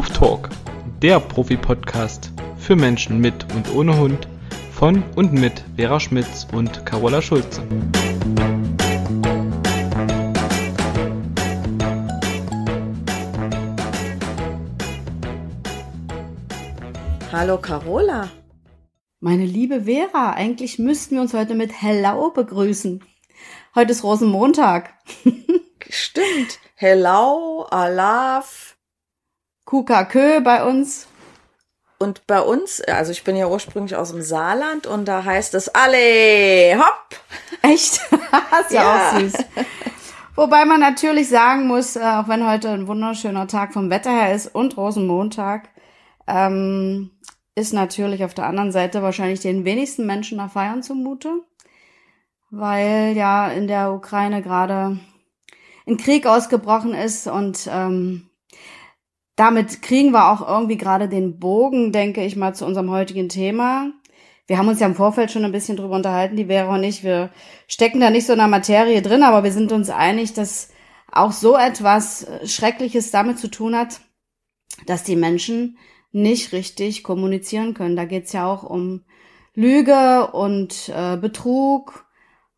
Huftalk, der Profi-Podcast für Menschen mit und ohne Hund von und mit Vera Schmitz und Carola Schulze. Hallo Carola. Meine liebe Vera, eigentlich müssten wir uns heute mit Hello begrüßen. Heute ist Rosenmontag. Stimmt. Hello, Alaf. Kukakö bei uns. Und bei uns, also ich bin ja ursprünglich aus dem Saarland und da heißt es alle hopp. Echt? ist ja, ja auch süß. Wobei man natürlich sagen muss, äh, auch wenn heute ein wunderschöner Tag vom Wetter her ist und Rosenmontag, ähm, ist natürlich auf der anderen Seite wahrscheinlich den wenigsten Menschen nach Feiern zumute, weil ja in der Ukraine gerade ein Krieg ausgebrochen ist und ähm, damit kriegen wir auch irgendwie gerade den Bogen, denke ich mal, zu unserem heutigen Thema. Wir haben uns ja im Vorfeld schon ein bisschen drüber unterhalten, die Vera und ich. Wir stecken da nicht so in der Materie drin, aber wir sind uns einig, dass auch so etwas Schreckliches damit zu tun hat, dass die Menschen nicht richtig kommunizieren können. Da geht's ja auch um Lüge und äh, Betrug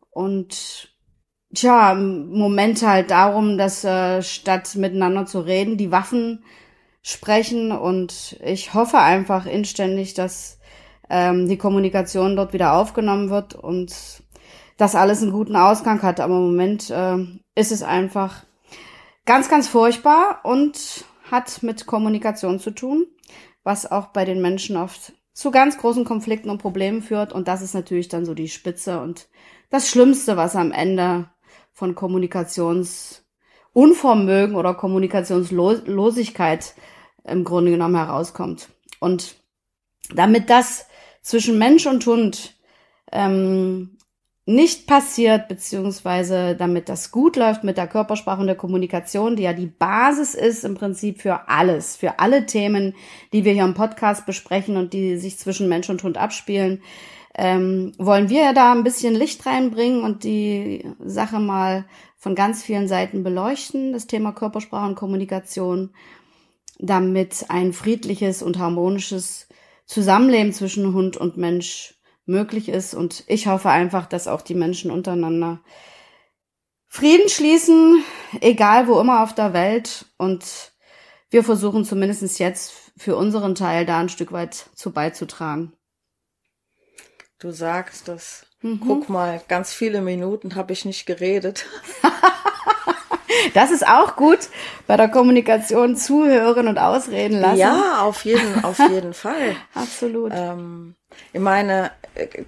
und tja, im Moment halt darum, dass äh, statt miteinander zu reden, die Waffen sprechen und ich hoffe einfach inständig, dass ähm, die Kommunikation dort wieder aufgenommen wird und dass alles einen guten Ausgang hat. Aber im Moment äh, ist es einfach ganz, ganz furchtbar und hat mit Kommunikation zu tun was auch bei den Menschen oft zu ganz großen Konflikten und Problemen führt. Und das ist natürlich dann so die Spitze und das Schlimmste, was am Ende von Kommunikationsunvermögen oder Kommunikationslosigkeit im Grunde genommen herauskommt. Und damit das zwischen Mensch und Hund ähm, nicht passiert, beziehungsweise damit das gut läuft mit der Körpersprache und der Kommunikation, die ja die Basis ist im Prinzip für alles, für alle Themen, die wir hier im Podcast besprechen und die sich zwischen Mensch und Hund abspielen, ähm, wollen wir ja da ein bisschen Licht reinbringen und die Sache mal von ganz vielen Seiten beleuchten, das Thema Körpersprache und Kommunikation, damit ein friedliches und harmonisches Zusammenleben zwischen Hund und Mensch möglich ist. Und ich hoffe einfach, dass auch die Menschen untereinander Frieden schließen, egal wo immer auf der Welt. Und wir versuchen zumindest jetzt für unseren Teil da ein Stück weit zu beizutragen. Du sagst das. Mhm. Guck mal, ganz viele Minuten habe ich nicht geredet. Das ist auch gut bei der Kommunikation zuhören und ausreden lassen. Ja, auf jeden, auf jeden Fall. Absolut. Ähm, ich meine, äh,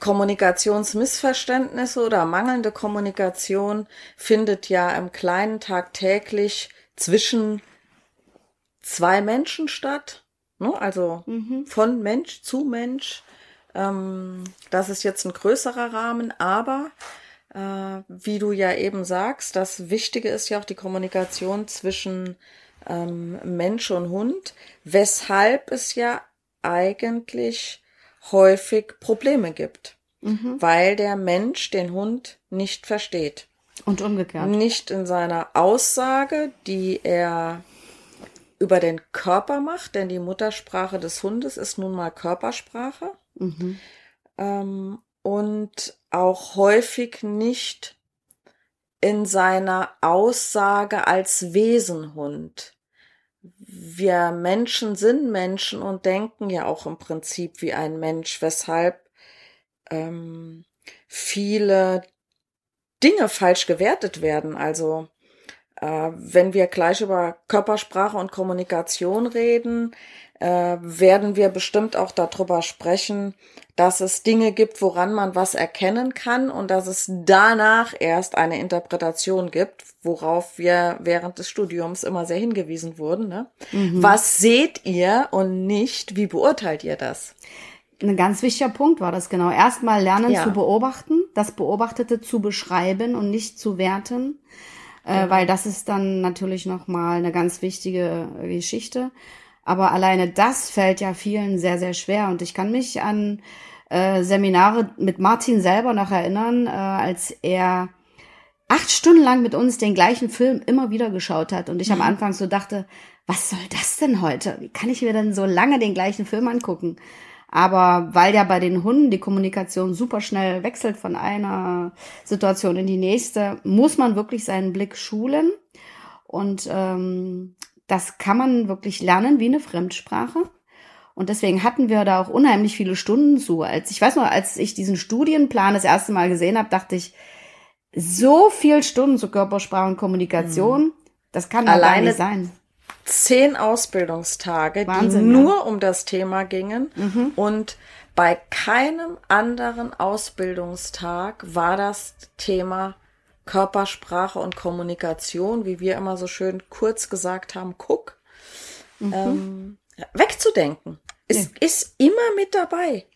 Kommunikationsmissverständnisse oder mangelnde Kommunikation findet ja im Kleinen tagtäglich zwischen zwei Menschen statt. Ne? Also mhm. von Mensch zu Mensch. Ähm, das ist jetzt ein größerer Rahmen, aber wie du ja eben sagst, das Wichtige ist ja auch die Kommunikation zwischen ähm, Mensch und Hund, weshalb es ja eigentlich häufig Probleme gibt, mhm. weil der Mensch den Hund nicht versteht. Und umgekehrt. Nicht in seiner Aussage, die er über den Körper macht, denn die Muttersprache des Hundes ist nun mal Körpersprache. Mhm. Ähm, und auch häufig nicht in seiner Aussage als Wesenhund. Wir Menschen sind Menschen und denken ja auch im Prinzip wie ein Mensch, weshalb ähm, viele Dinge falsch gewertet werden. Also äh, wenn wir gleich über Körpersprache und Kommunikation reden, äh, werden wir bestimmt auch darüber sprechen, dass es Dinge gibt, woran man was erkennen kann und dass es danach erst eine Interpretation gibt, worauf wir während des Studiums immer sehr hingewiesen wurden. Ne? Mhm. Was seht ihr und nicht, wie beurteilt ihr das? Ein ganz wichtiger Punkt war das genau. Erstmal lernen ja. zu beobachten, das Beobachtete zu beschreiben und nicht zu werten. Äh, genau. weil das ist dann natürlich nochmal eine ganz wichtige Geschichte. Aber alleine das fällt ja vielen sehr, sehr schwer. Und ich kann mich an äh, Seminare mit Martin selber noch erinnern, äh, als er acht Stunden lang mit uns den gleichen Film immer wieder geschaut hat und ich am Mhm. Anfang so dachte, was soll das denn heute? Wie kann ich mir denn so lange den gleichen Film angucken? Aber weil ja bei den Hunden die Kommunikation super schnell wechselt von einer Situation in die nächste, muss man wirklich seinen Blick schulen. Und ähm, das kann man wirklich lernen wie eine Fremdsprache. Und deswegen hatten wir da auch unheimlich viele Stunden zu. Als ich weiß noch, als ich diesen Studienplan das erste Mal gesehen habe, dachte ich, so viel Stunden zu Körpersprache und Kommunikation, das kann Alleine nicht sein. Zehn Ausbildungstage, Wahnsinn, die ja. nur um das Thema gingen. Und bei keinem anderen Ausbildungstag war das Thema Körpersprache und Kommunikation, wie wir immer so schön kurz gesagt haben, guck, ähm, wegzudenken. Es ist immer mit dabei.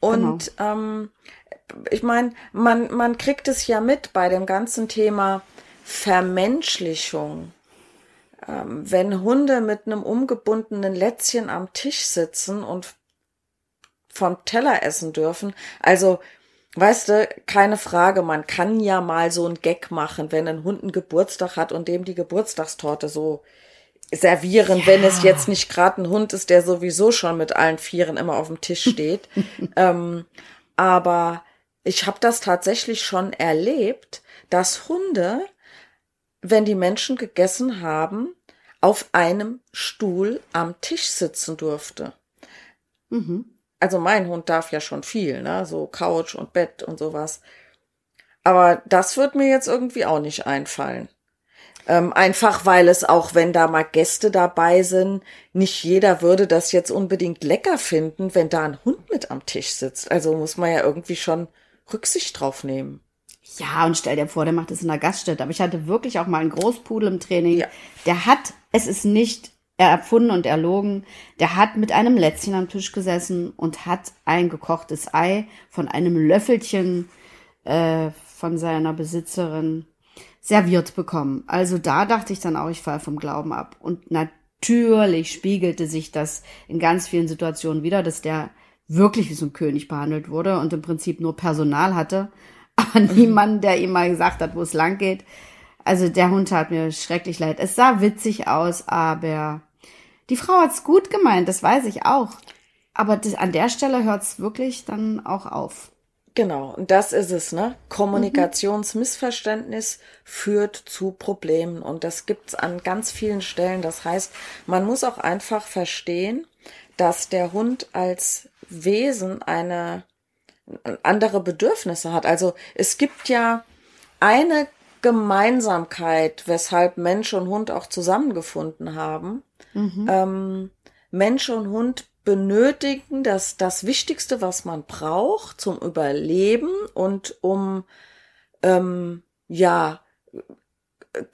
Und ähm, ich meine, man, man kriegt es ja mit bei dem ganzen Thema Vermenschlichung. Ähm, wenn Hunde mit einem umgebundenen Lätzchen am Tisch sitzen und vom Teller essen dürfen, also Weißt du, keine Frage, man kann ja mal so einen Gag machen, wenn ein Hund einen Geburtstag hat und dem die Geburtstagstorte so servieren, wenn es jetzt nicht gerade ein Hund ist, der sowieso schon mit allen Vieren immer auf dem Tisch steht. ähm, aber ich habe das tatsächlich schon erlebt, dass Hunde, wenn die Menschen gegessen haben, auf einem Stuhl am Tisch sitzen durfte. Mhm. Also mein Hund darf ja schon viel, ne? So Couch und Bett und sowas. Aber das wird mir jetzt irgendwie auch nicht einfallen. Ähm, einfach weil es auch, wenn da mal Gäste dabei sind, nicht jeder würde das jetzt unbedingt lecker finden, wenn da ein Hund mit am Tisch sitzt. Also muss man ja irgendwie schon Rücksicht drauf nehmen. Ja, und stell dir vor, der macht das in der Gaststätte. Aber ich hatte wirklich auch mal einen Großpudel im Training. Ja. Der hat, es ist nicht erfunden und erlogen, der hat mit einem Lätzchen am Tisch gesessen und hat ein gekochtes Ei von einem Löffelchen äh, von seiner Besitzerin serviert bekommen. Also da dachte ich dann auch, ich falle vom Glauben ab. Und natürlich spiegelte sich das in ganz vielen Situationen wieder, dass der wirklich wie so ein König behandelt wurde und im Prinzip nur Personal hatte, aber niemand, der ihm mal gesagt hat, wo es lang geht. Also der Hund tat mir schrecklich leid. Es sah witzig aus, aber die Frau hat's gut gemeint, das weiß ich auch. Aber das, an der Stelle hört's wirklich dann auch auf. Genau, und das ist es, ne? Kommunikationsmissverständnis führt zu Problemen und das gibt's an ganz vielen Stellen. Das heißt, man muss auch einfach verstehen, dass der Hund als Wesen eine andere Bedürfnisse hat. Also es gibt ja eine Gemeinsamkeit, weshalb Mensch und Hund auch zusammengefunden haben. Ähm, Mensch und Hund benötigen das, das Wichtigste, was man braucht zum Überleben und um ähm, ja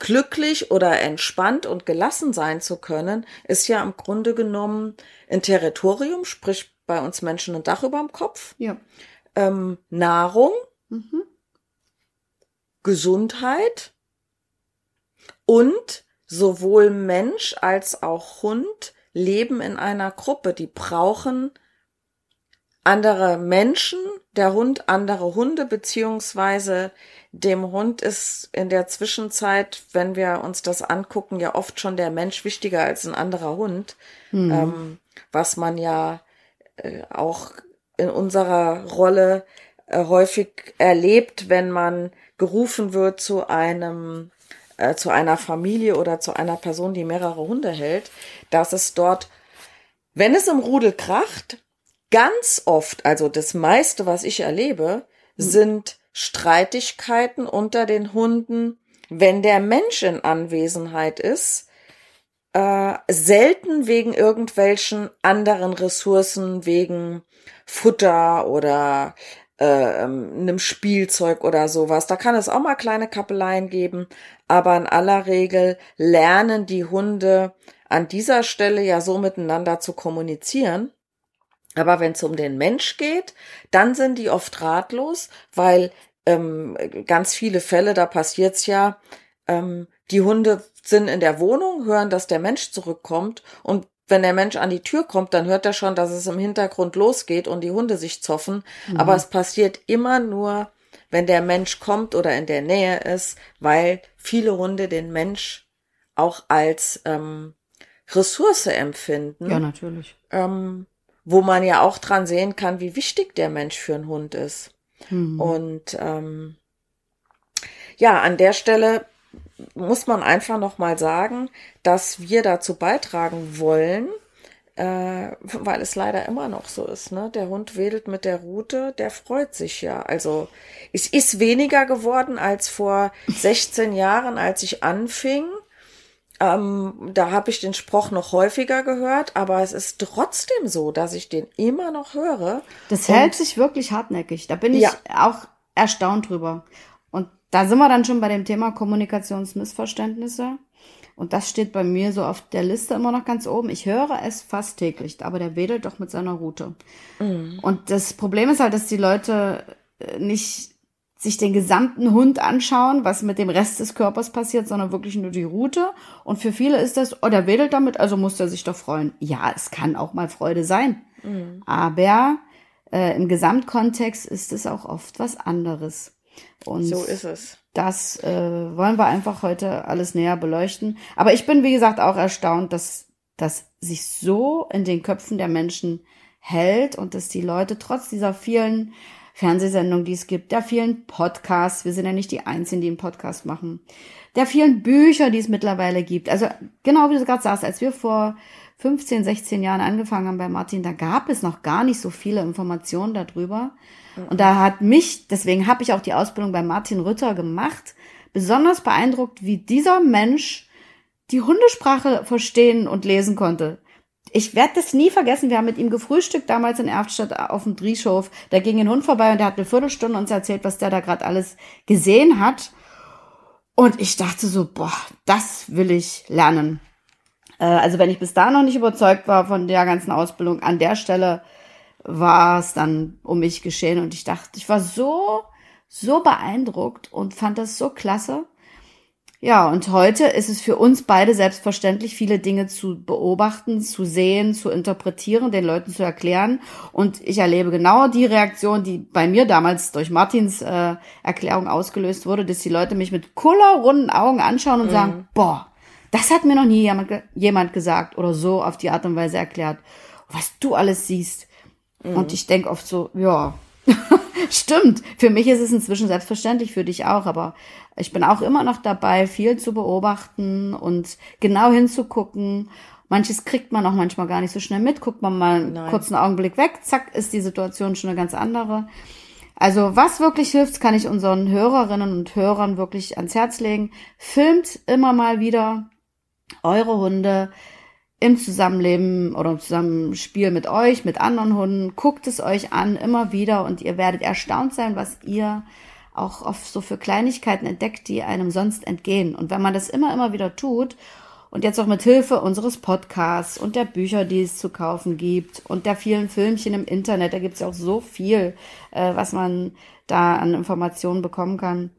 glücklich oder entspannt und gelassen sein zu können, ist ja im Grunde genommen ein Territorium, sprich bei uns Menschen ein Dach über dem Kopf, Ja. ähm, Nahrung, Mhm. Gesundheit und sowohl Mensch als auch Hund leben in einer Gruppe. Die brauchen andere Menschen, der Hund andere Hunde, beziehungsweise dem Hund ist in der Zwischenzeit, wenn wir uns das angucken, ja oft schon der Mensch wichtiger als ein anderer Hund, ähm, was man ja äh, auch in unserer Rolle äh, häufig erlebt, wenn man gerufen wird zu einem äh, zu einer Familie oder zu einer Person, die mehrere Hunde hält, dass es dort, wenn es im Rudel kracht, ganz oft, also das meiste, was ich erlebe, sind Streitigkeiten unter den Hunden, wenn der Mensch in Anwesenheit ist, äh, selten wegen irgendwelchen anderen Ressourcen, wegen Futter oder äh, ähm, einem Spielzeug oder sowas. Da kann es auch mal kleine Kappeleien geben, aber in aller Regel lernen die Hunde an dieser Stelle ja so miteinander zu kommunizieren. Aber wenn es um den Mensch geht, dann sind die oft ratlos, weil ähm, ganz viele Fälle, da passiert's ja, ähm, die Hunde sind in der Wohnung, hören, dass der Mensch zurückkommt und wenn der Mensch an die Tür kommt, dann hört er schon, dass es im Hintergrund losgeht und die Hunde sich zoffen. Aber es passiert immer nur, wenn der Mensch kommt oder in der Nähe ist, weil viele Hunde den Mensch auch als ähm, Ressource empfinden. Ja, natürlich. Ähm, wo man ja auch dran sehen kann, wie wichtig der Mensch für einen Hund ist. Mhm. Und ähm, ja, an der Stelle muss man einfach noch mal sagen, dass wir dazu beitragen wollen, äh, weil es leider immer noch so ist. Ne? Der Hund wedelt mit der Rute, der freut sich ja. Also es ist weniger geworden als vor 16 Jahren, als ich anfing. Ähm, da habe ich den Spruch noch häufiger gehört, aber es ist trotzdem so, dass ich den immer noch höre. Das hält sich wirklich hartnäckig. Da bin ich Ja. auch erstaunt drüber. Da sind wir dann schon bei dem Thema Kommunikationsmissverständnisse. Und das steht bei mir so auf der Liste immer noch ganz oben. Ich höre es fast täglich, aber der wedelt doch mit seiner Route. Und das Problem ist halt, dass die Leute äh, nicht sich den gesamten Hund anschauen, was mit dem Rest des Körpers passiert, sondern wirklich nur die Route. Und für viele ist das, oh, der wedelt damit, also muss er sich doch freuen. Ja, es kann auch mal Freude sein. Aber äh, im Gesamtkontext ist es auch oft was anderes. Und So ist es. das äh, wollen wir einfach heute alles näher beleuchten. Aber ich bin, wie gesagt, auch erstaunt, dass das sich so in den Köpfen der Menschen hält und dass die Leute trotz dieser vielen Fernsehsendungen, die es gibt, der vielen Podcasts, wir sind ja nicht die Einzigen, die einen Podcast machen, der vielen Bücher, die es mittlerweile gibt. Also genau wie du gerade sagst, als wir vor 15, 16 Jahren angefangen haben bei Martin, da gab es noch gar nicht so viele Informationen darüber. Und da hat mich, deswegen habe ich auch die Ausbildung bei Martin Rütter gemacht, besonders beeindruckt, wie dieser Mensch die Hundesprache verstehen und lesen konnte. Ich werde das nie vergessen. Wir haben mit ihm gefrühstückt damals in Erftstadt auf dem Drieshof. Da ging ein Hund vorbei und der hat eine Viertelstunde uns erzählt, was der da gerade alles gesehen hat. Und ich dachte so, boah, das will ich lernen. Äh, Also wenn ich bis da noch nicht überzeugt war von der ganzen Ausbildung, an der Stelle war es dann um mich geschehen und ich dachte, ich war so, so beeindruckt und fand das so klasse. Ja, und heute ist es für uns beide selbstverständlich, viele Dinge zu beobachten, zu sehen, zu interpretieren, den Leuten zu erklären. Und ich erlebe genau die Reaktion, die bei mir damals durch Martins äh, Erklärung ausgelöst wurde, dass die Leute mich mit kullerrunden Augen anschauen und sagen, boah, das hat mir noch nie jemand, ge- jemand gesagt oder so auf die Art und Weise erklärt, was du alles siehst. Und ich denke oft so, ja, stimmt. Für mich ist es inzwischen selbstverständlich, für dich auch, aber ich bin auch immer noch dabei, viel zu beobachten und genau hinzugucken. Manches kriegt man auch manchmal gar nicht so schnell mit. Guckt man mal einen Nein. kurzen Augenblick weg, zack, ist die Situation schon eine ganz andere. Also was wirklich hilft, kann ich unseren Hörerinnen und Hörern wirklich ans Herz legen. Filmt immer mal wieder eure Hunde im Zusammenleben oder im Zusammenspiel mit euch, mit anderen Hunden. Guckt es euch an, immer wieder und ihr werdet erstaunt sein, was ihr auch oft so für Kleinigkeiten entdeckt, die einem sonst entgehen. Und wenn man das immer, immer wieder tut und jetzt auch mit Hilfe unseres Podcasts und der Bücher, die es zu kaufen gibt und der vielen Filmchen im Internet, da gibt es ja auch so viel, äh, was man da an Informationen bekommen kann,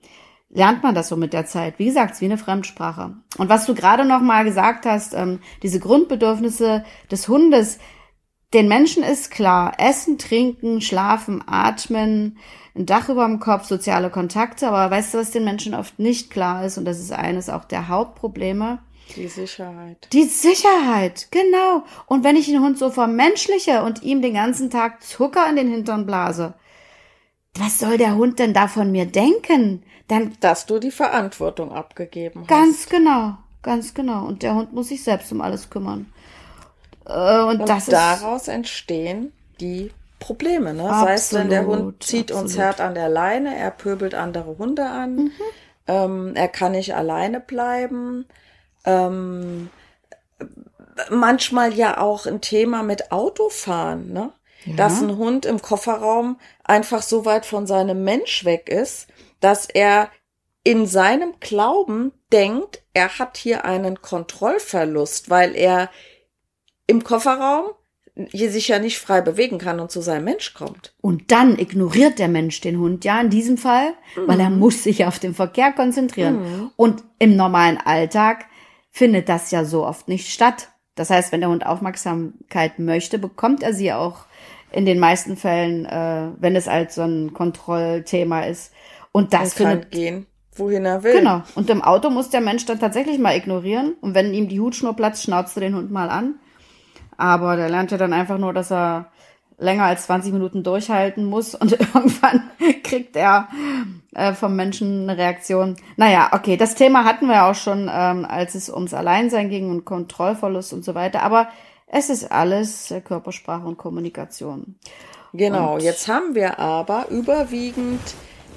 lernt man das so mit der Zeit. Wie gesagt, es ist wie eine Fremdsprache. Und was du gerade noch mal gesagt hast, ähm, diese Grundbedürfnisse des Hundes, den Menschen ist klar, essen, trinken, schlafen, atmen, ein Dach über dem Kopf, soziale Kontakte, aber weißt du, was den Menschen oft nicht klar ist, und das ist eines auch der Hauptprobleme, Die Sicherheit. die Sicherheit, genau. Und wenn ich den Hund so vermenschliche und ihm den ganzen Tag Zucker in den Hintern blase, was soll der Hund denn da von mir denken? Dann Dass du die Verantwortung abgegeben hast. Ganz genau, ganz genau. Und der Hund muss sich selbst um alles kümmern. Äh, und, Und das ist daraus entstehen die Probleme. Ne? Sei es denn, der Hund Absolut, zieht uns absolut. hart an der Leine, er pöbelt andere Hunde an, Mhm. ähm, er kann nicht alleine bleiben. Ähm, manchmal ja auch ein Thema mit Autofahren, ne? Dass ein Hund im Kofferraum einfach so weit von seinem Mensch weg ist, dass er in seinem Glauben denkt, er hat hier einen Kontrollverlust, weil er im Kofferraum sich ja nicht frei bewegen kann und zu seinem Mensch kommt. Und dann ignoriert der Mensch den Hund, ja, in diesem Fall, weil er muss sich auf den Verkehr konzentrieren. Und im normalen Alltag findet das ja so oft nicht statt. Das heißt, wenn der Hund Aufmerksamkeit möchte, bekommt er sie auch in den meisten Fällen, äh, wenn es als so ein Kontrollthema ist. Und das kann findet gehen, wohin er will. Genau. Und im Auto muss der Mensch dann tatsächlich mal ignorieren. Und wenn ihm die Hutschnur platzt, schnauzt er den Hund mal an. Aber der lernt ja dann einfach nur, dass er länger als 20 Minuten durchhalten muss und irgendwann kriegt er äh, vom Menschen eine Reaktion. Naja, okay, das Thema hatten wir auch schon, ähm, als es ums Alleinsein ging und Kontrollverlust und so weiter. Aber es ist alles äh, Körpersprache und Kommunikation. Genau, Und- jetzt haben wir aber überwiegend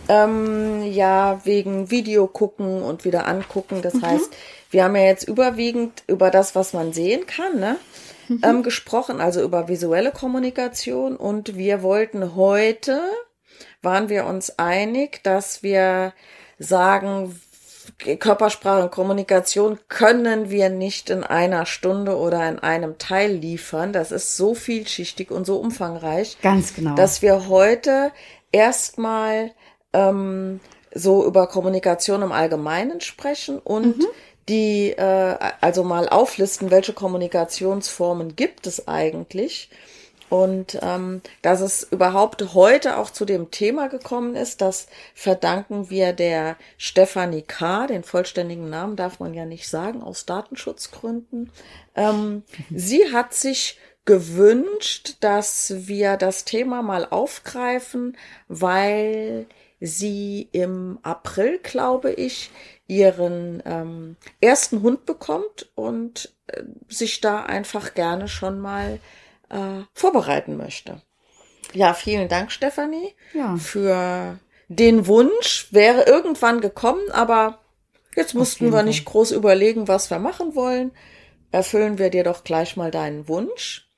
ähm, ja wegen Video gucken und wieder angucken. Das heißt, wir haben ja jetzt überwiegend über das, was man sehen kann, ne? Ähm, gesprochen, also über visuelle Kommunikation. Und wir wollten heute, waren wir uns einig, dass wir sagen, Körpersprache und Kommunikation können wir nicht in einer Stunde oder in einem Teil liefern. Das ist so vielschichtig und so umfangreich, Ganz genau. dass wir heute erstmal ähm, so über Kommunikation im Allgemeinen sprechen und die äh, also mal auflisten, welche Kommunikationsformen gibt es eigentlich. Und ähm, dass es überhaupt heute auch zu dem Thema gekommen ist, das verdanken wir der Stefanie K., den vollständigen Namen darf man ja nicht sagen, aus Datenschutzgründen. Ähm, sie hat sich gewünscht, dass wir das Thema mal aufgreifen, weil sie im April, glaube ich, ihren ähm, ersten Hund bekommt und äh, sich da einfach gerne schon mal äh, vorbereiten möchte. Ja, vielen Dank, Stefanie, Ja. für den Wunsch. Wäre irgendwann gekommen, aber jetzt mussten wir nicht groß überlegen, was wir machen wollen. Erfüllen wir dir doch gleich mal deinen Wunsch.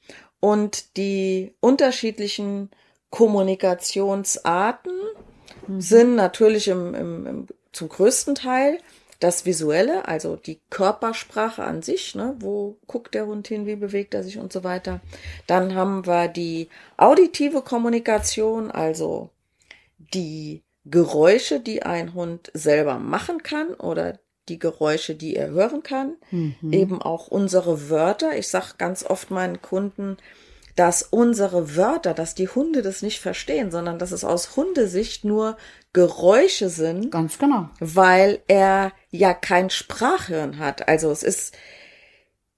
Und die unterschiedlichen Kommunikationsarten sind natürlich im, im, im, zum größten Teil das Visuelle, also die Körpersprache an sich, ne? wo guckt der Hund hin, wie bewegt er sich und so weiter. Dann haben wir die auditive Kommunikation, also die Geräusche, die ein Hund selber machen kann oder die Geräusche, die er hören kann. Eben auch unsere Wörter. Ich sage ganz oft meinen Kunden, dass unsere Wörter, dass die Hunde das nicht verstehen, sondern dass es aus Hundesicht nur Geräusche sind, Ganz genau. weil er ja kein Sprachhirn hat. Also es ist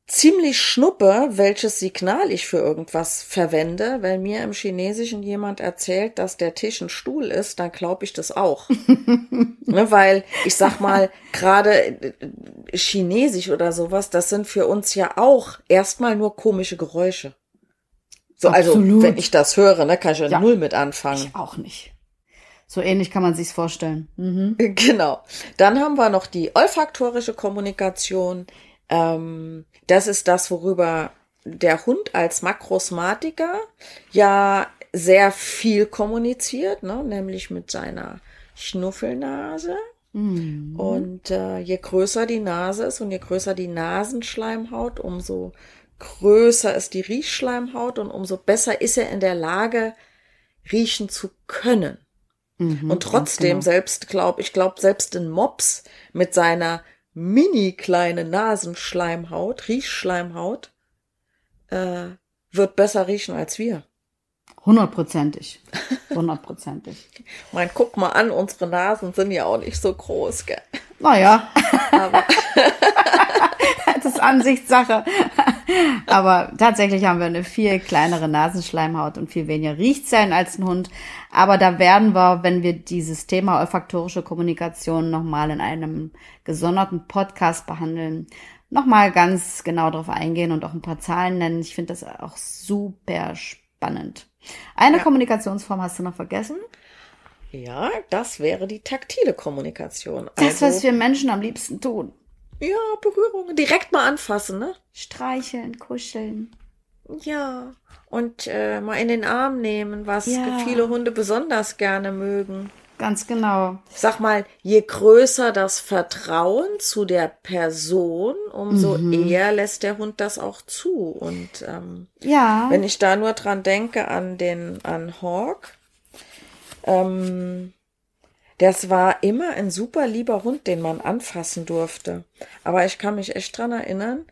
ziemlich schnuppe, welches Signal ich für irgendwas verwende. Wenn mir im Chinesischen jemand erzählt, dass der Tisch ein Stuhl ist, dann glaube ich das auch. ne, weil ich sag mal, gerade äh, Chinesisch oder sowas, das sind für uns ja auch erstmal nur komische Geräusche. So, also Absolut. wenn ich das höre, ne, kann ich ja, Ja. null mit anfangen. Ich auch nicht. So ähnlich kann man sich's vorstellen. Mhm. Genau. Dann haben wir noch die olfaktorische Kommunikation. Ähm, das ist das, worüber der Hund als Makrosmatiker ja sehr viel kommuniziert, ne? nämlich mit seiner Schnuffelnase. Und äh, je größer die Nase ist und je größer die Nasenschleimhaut, umso größer ist die Riechschleimhaut und umso besser ist er in der Lage, riechen zu können. Mhm, Und trotzdem, ganz selbst glaub, ich glaube, selbst ein Mops mit seiner mini kleinen Nasenschleimhaut, Riechschleimhaut, äh, wird besser riechen als wir. genau. Hundertprozentig. Hundertprozentig. Mein, guck mal an, unsere Nasen sind ja auch nicht so groß, gell? Naja, Aber ist Ansichtssache. Aber tatsächlich haben wir eine viel kleinere Nasenschleimhaut und viel weniger Riechzellen als ein Hund. Aber da werden wir, wenn wir dieses Thema olfaktorische Kommunikation nochmal in einem gesonderten Podcast behandeln, nochmal ganz genau darauf eingehen und auch ein paar Zahlen nennen. Ich finde das auch super spannend. Eine Ja. Kommunikationsform hast du noch vergessen? ja, das wäre die taktile Kommunikation. Das, also, was wir Menschen am liebsten tun. Ja, Berührungen, direkt mal anfassen, ne? Streicheln, kuscheln. Ja. Und äh, mal in den Arm nehmen, was Ja. viele Hunde besonders gerne mögen. Ganz genau. Ich sag mal, je größer das Vertrauen zu der Person, umso Mhm. eher lässt der Hund das auch zu. Und ähm, Ja. wenn ich da nur dran denke an den an Hawk, ähm, das war immer ein super lieber Hund, den man anfassen durfte. Aber ich kann mich echt dran erinnern,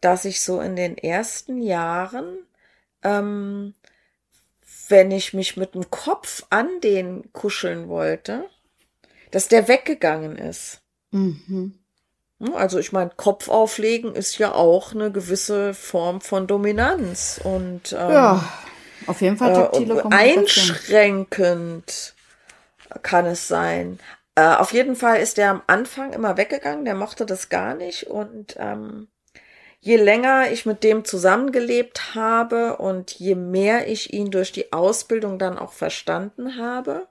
dass ich so in den ersten Jahren, ähm, wenn ich mich mit dem Kopf an den kuscheln wollte, dass der weggegangen ist. Mhm. Hm, also ich meine, Kopf auflegen ist ja auch eine gewisse Form von Dominanz und ähm, ja, auf jeden Fall taktile äh, einschränkend kann es sein. Äh, auf jeden Fall ist der am Anfang immer weggegangen, der mochte das gar nicht und ähm, je länger ich mit dem zusammengelebt habe und je mehr ich ihn durch die Ausbildung dann auch verstanden habe,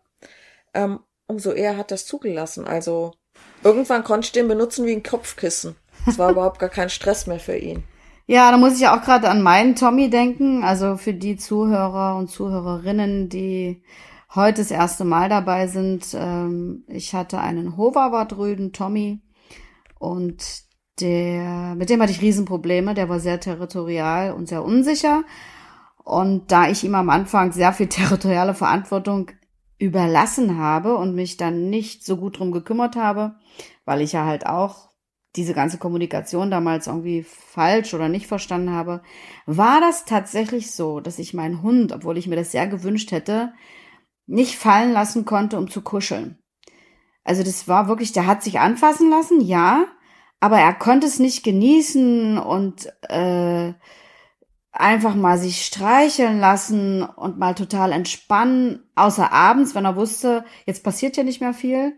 ähm, umso eher hat das zugelassen. Also irgendwann konnte ich den benutzen wie ein Kopfkissen. Es war überhaupt gar kein Stress mehr für ihn. Ja, da muss ich auch gerade an meinen Tommy denken. Also für die Zuhörer und Zuhörerinnen, die heute das erste Mal dabei sind. Ähm, ich hatte einen Hoverwart-Rüden, Tommy, und der, mit dem hatte ich Riesenprobleme. Der war sehr territorial und sehr unsicher. Und da ich ihm am Anfang sehr viel territoriale Verantwortung überlassen habe und mich dann nicht so gut drum gekümmert habe, weil ich ja halt auch diese ganze Kommunikation damals irgendwie falsch oder nicht verstanden habe, war das tatsächlich so, dass ich meinen Hund, obwohl ich mir das sehr gewünscht hätte, nicht fallen lassen konnte, um zu kuscheln. Also das war wirklich, der hat sich anfassen lassen, ja, aber er konnte es nicht genießen und äh, einfach mal sich streicheln lassen und mal total entspannen, außer abends, wenn er wusste, jetzt passiert ja nicht mehr viel.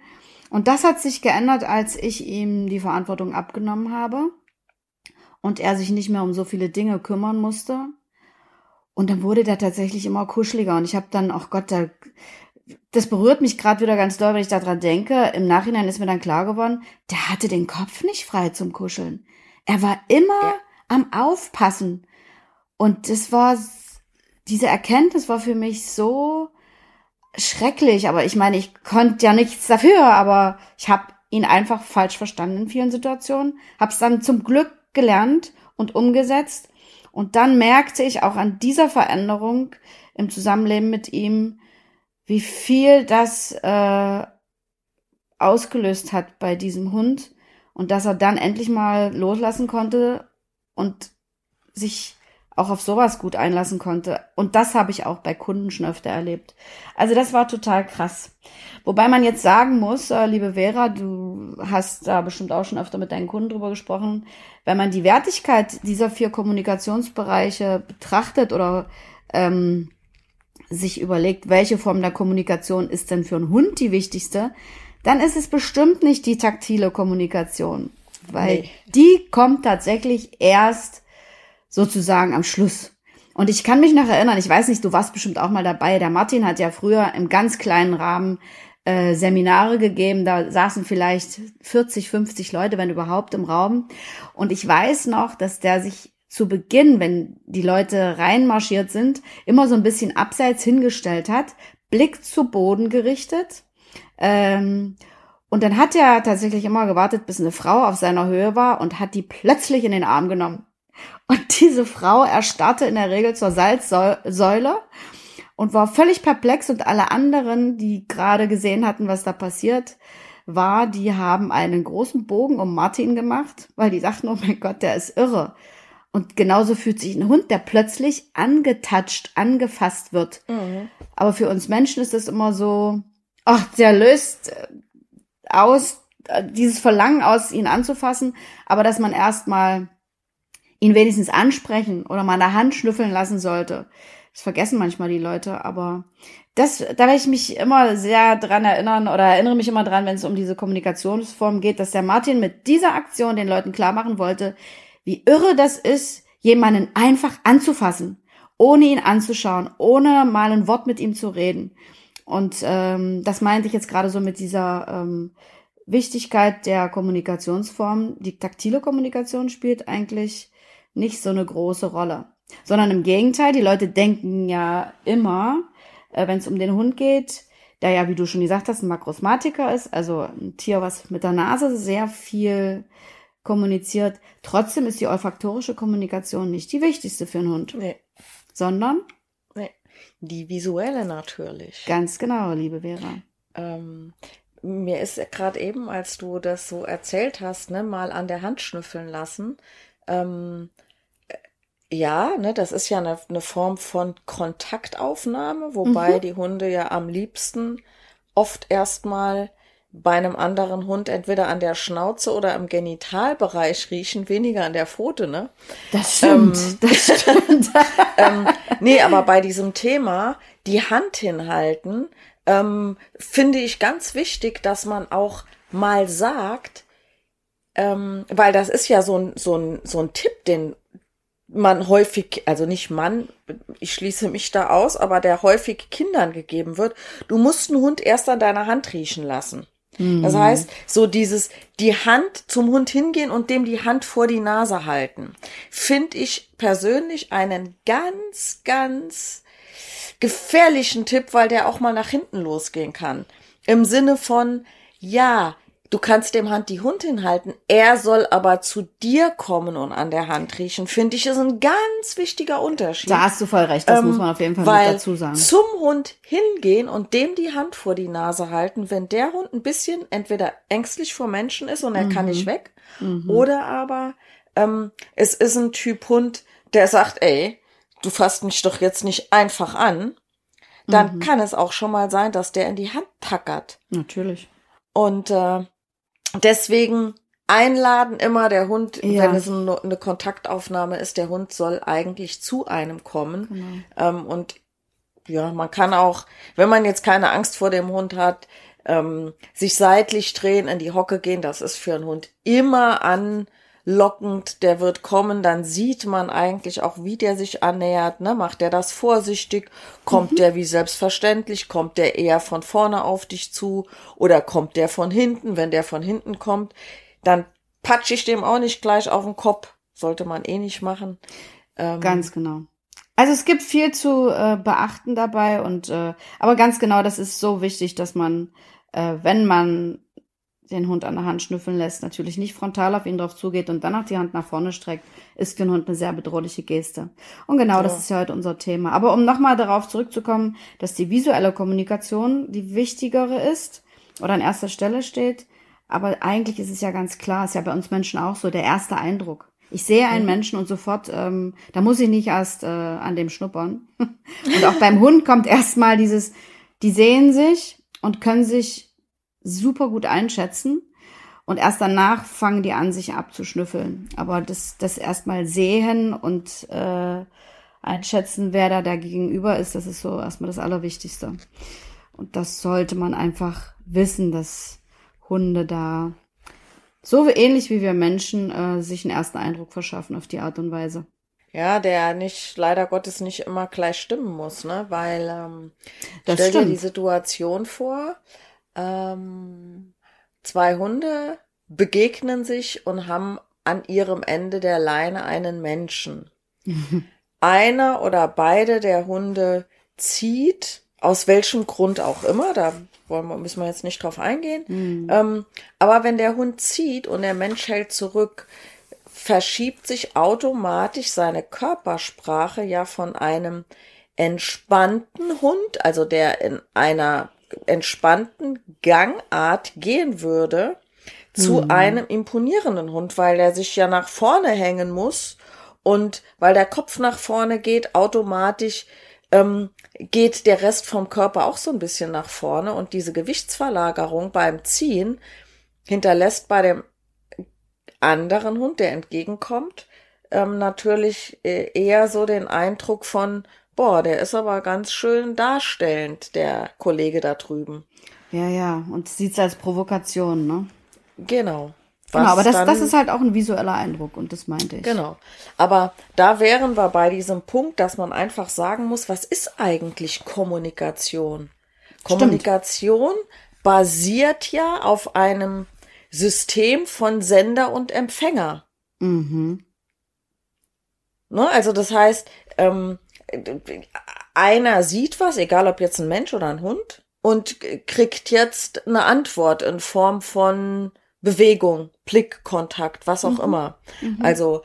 Und das hat sich geändert, als ich ihm die Verantwortung abgenommen habe und er sich nicht mehr um so viele Dinge kümmern musste. Und dann wurde der tatsächlich immer kuscheliger und ich habe dann, ach oh Gott, da, das berührt mich gerade wieder ganz doll, wenn ich daran denke. Im Nachhinein ist mir dann klar geworden, der hatte den Kopf nicht frei zum Kuscheln. Er war immer ja. am Aufpassen. Und das war, diese Erkenntnis war für mich so schrecklich. Aber ich meine, ich konnte ja nichts dafür, aber ich habe ihn einfach falsch verstanden in vielen Situationen. Hab's dann zum Glück gelernt und umgesetzt. Und dann merkte ich auch an dieser Veränderung im Zusammenleben mit ihm, wie viel das äh, ausgelöst hat bei diesem Hund und dass er dann endlich mal loslassen konnte und sich auch auf sowas gut einlassen konnte. Und das habe ich auch bei Kunden schon öfter erlebt. Also das war total krass. Wobei man jetzt sagen muss, äh, liebe Vera, du hast da bestimmt auch schon öfter mit deinen Kunden drüber gesprochen, wenn man die Wertigkeit dieser vier Kommunikationsbereiche betrachtet oder ähm, sich überlegt, welche Form der Kommunikation ist denn für einen Hund die wichtigste, dann ist es bestimmt nicht die taktile Kommunikation, weil nee. die kommt tatsächlich erst sozusagen am Schluss. Und ich kann mich noch erinnern, ich weiß nicht, du warst bestimmt auch mal dabei. Der Martin hat ja früher im ganz kleinen Rahmen äh, Seminare gegeben. Da saßen vielleicht 40, 50 Leute, wenn überhaupt, im Raum. Und ich weiß noch, dass der sich zu Beginn, wenn die Leute reinmarschiert sind, immer so ein bisschen abseits hingestellt hat, Blick zu Boden gerichtet. Ähm, und dann hat er tatsächlich immer gewartet, bis eine Frau auf seiner Höhe war und hat die plötzlich in den Arm genommen. Und diese Frau erstarrte in der Regel zur Salzsäule und war völlig perplex und alle anderen, die gerade gesehen hatten, was da passiert war, die haben einen großen Bogen um Martin gemacht, weil die dachten, oh mein Gott, der ist irre. Und genauso fühlt sich ein Hund, der plötzlich angetatscht, angefasst wird. Mhm. Aber für uns Menschen ist das immer so, ach, der löst äh, aus, äh, dieses Verlangen aus, ihn anzufassen, aber dass man erstmal ihn wenigstens ansprechen oder mal an der Hand schnüffeln lassen sollte. Das vergessen manchmal die Leute, aber das, da werde ich mich immer sehr dran erinnern oder erinnere mich immer dran, wenn es um diese Kommunikationsform geht, dass der Martin mit dieser Aktion den Leuten klar machen wollte, wie irre das ist, jemanden einfach anzufassen, ohne ihn anzuschauen, ohne mal ein Wort mit ihm zu reden. Und ähm, das meinte ich jetzt gerade so mit dieser ähm, Wichtigkeit der Kommunikationsform. Die taktile Kommunikation spielt eigentlich nicht so eine große Rolle. Sondern im Gegenteil, die Leute denken ja immer, äh, wenn es um den Hund geht, der ja, wie du schon gesagt hast, ein Makrosmatiker ist, also ein Tier, was mit der Nase sehr viel kommuniziert. Trotzdem ist die olfaktorische Kommunikation nicht die wichtigste für einen Hund. Nee. Sondern? Nee. Die visuelle natürlich. Ganz genau, liebe Vera. Ähm, mir ist gerade eben, als du das so erzählt hast, ne, mal an der Hand schnüffeln lassen. Ähm, ja, ne, das ist ja eine, eine Form von Kontaktaufnahme, wobei mhm. die Hunde ja am liebsten oft erstmal bei einem anderen Hund entweder an der Schnauze oder im Genitalbereich riechen, weniger an der Pfote, ne? Das stimmt, ähm, das stimmt. ähm, nee, aber bei diesem Thema, die Hand hinhalten, ähm, finde ich ganz wichtig, dass man auch mal sagt, ähm, weil das ist ja so ein, so ein, so ein Tipp, den man häufig, also nicht Mann, ich schließe mich da aus, aber der häufig Kindern gegeben wird. Du musst einen Hund erst an deiner Hand riechen lassen. Mhm. Das heißt, so dieses, die Hand zum Hund hingehen und dem die Hand vor die Nase halten, finde ich persönlich einen ganz, ganz gefährlichen Tipp, weil der auch mal nach hinten losgehen kann. Im Sinne von, ja, Du kannst dem Hand die Hund hinhalten, er soll aber zu dir kommen und an der Hand riechen, finde ich, ist ein ganz wichtiger Unterschied. Da hast du voll recht, das ähm, muss man auf jeden Fall weil dazu sagen. Zum Hund hingehen und dem die Hand vor die Nase halten, wenn der Hund ein bisschen entweder ängstlich vor Menschen ist und er mhm. kann nicht weg, mhm. oder aber ähm, es ist ein Typ Hund, der sagt, ey, du fasst mich doch jetzt nicht einfach an, dann mhm. kann es auch schon mal sein, dass der in die Hand tackert. Natürlich. Und äh, Deswegen einladen immer der Hund, ja. wenn es eine, Kontaktaufnahme ist, der Hund soll eigentlich zu einem kommen. Genau. Ähm, und ja, man kann auch, wenn man jetzt keine Angst vor dem Hund hat, ähm, sich seitlich drehen, in die Hocke gehen. Das ist für einen Hund immer an lockend, der wird kommen, dann sieht man eigentlich auch, wie der sich annähert, ne? Macht der das vorsichtig? Kommt mhm. der wie selbstverständlich? Kommt der eher von vorne auf dich zu? Oder kommt der von hinten? Wenn der von hinten kommt, dann patsche ich dem auch nicht gleich auf den Kopf. Sollte man eh nicht machen. Ähm, ganz genau. Also es gibt viel zu äh, beachten dabei und äh, aber ganz genau, das ist so wichtig, dass man, äh, wenn man den Hund an der Hand schnüffeln lässt, natürlich nicht frontal auf ihn drauf zugeht und dann auch die Hand nach vorne streckt, ist für den Hund eine sehr bedrohliche Geste. Und genau ja. das ist ja heute unser Thema. Aber um nochmal darauf zurückzukommen, dass die visuelle Kommunikation die wichtigere ist oder an erster Stelle steht, aber eigentlich ist es ja ganz klar, ist ja bei uns Menschen auch so, der erste Eindruck. Ich sehe einen mhm. Menschen und sofort, ähm, da muss ich nicht erst äh, an dem schnuppern. und auch beim Hund kommt erstmal dieses, die sehen sich und können sich super gut einschätzen. Und erst danach fangen die an, sich abzuschnüffeln. Aber das, das erstmal sehen und äh, einschätzen, wer da der gegenüber ist, das ist so erstmal das Allerwichtigste. Und das sollte man einfach wissen, dass Hunde da so ähnlich wie wir Menschen äh, sich einen ersten Eindruck verschaffen auf die Art und Weise. Ja, der nicht, leider Gottes nicht immer gleich stimmen muss, ne? Weil ähm, das stell stimmt. dir die Situation vor, ähm, zwei Hunde begegnen sich und haben an ihrem Ende der Leine einen Menschen. Einer oder beide der Hunde zieht, aus welchem Grund auch immer, da wollen wir, müssen wir jetzt nicht drauf eingehen. Mhm. Ähm, aber wenn der Hund zieht und der Mensch hält zurück, verschiebt sich automatisch seine Körpersprache ja von einem entspannten Hund, also der in einer entspannten Gangart gehen würde zu mhm. einem imponierenden Hund, weil er sich ja nach vorne hängen muss und weil der Kopf nach vorne geht, automatisch ähm, geht der Rest vom Körper auch so ein bisschen nach vorne und diese Gewichtsverlagerung beim Ziehen hinterlässt bei dem anderen Hund, der entgegenkommt, ähm, natürlich äh, eher so den Eindruck von, boah, der ist aber ganz schön darstellend, der Kollege da drüben. Ja, ja, und sieht es als Provokation, ne? Genau. Was genau, aber das, dann, das ist halt auch ein visueller Eindruck und das meinte ich. Genau. Aber da wären wir bei diesem Punkt, dass man einfach sagen muss, was ist eigentlich Kommunikation? Kommunikation Stimmt. basiert ja auf einem System von Sender und Empfänger. Mhm. Ne, also das heißt, ähm, einer sieht was, egal ob jetzt ein Mensch oder ein Hund, und kriegt jetzt eine Antwort in Form von Bewegung, Blickkontakt, was auch mhm. immer. Mhm. Also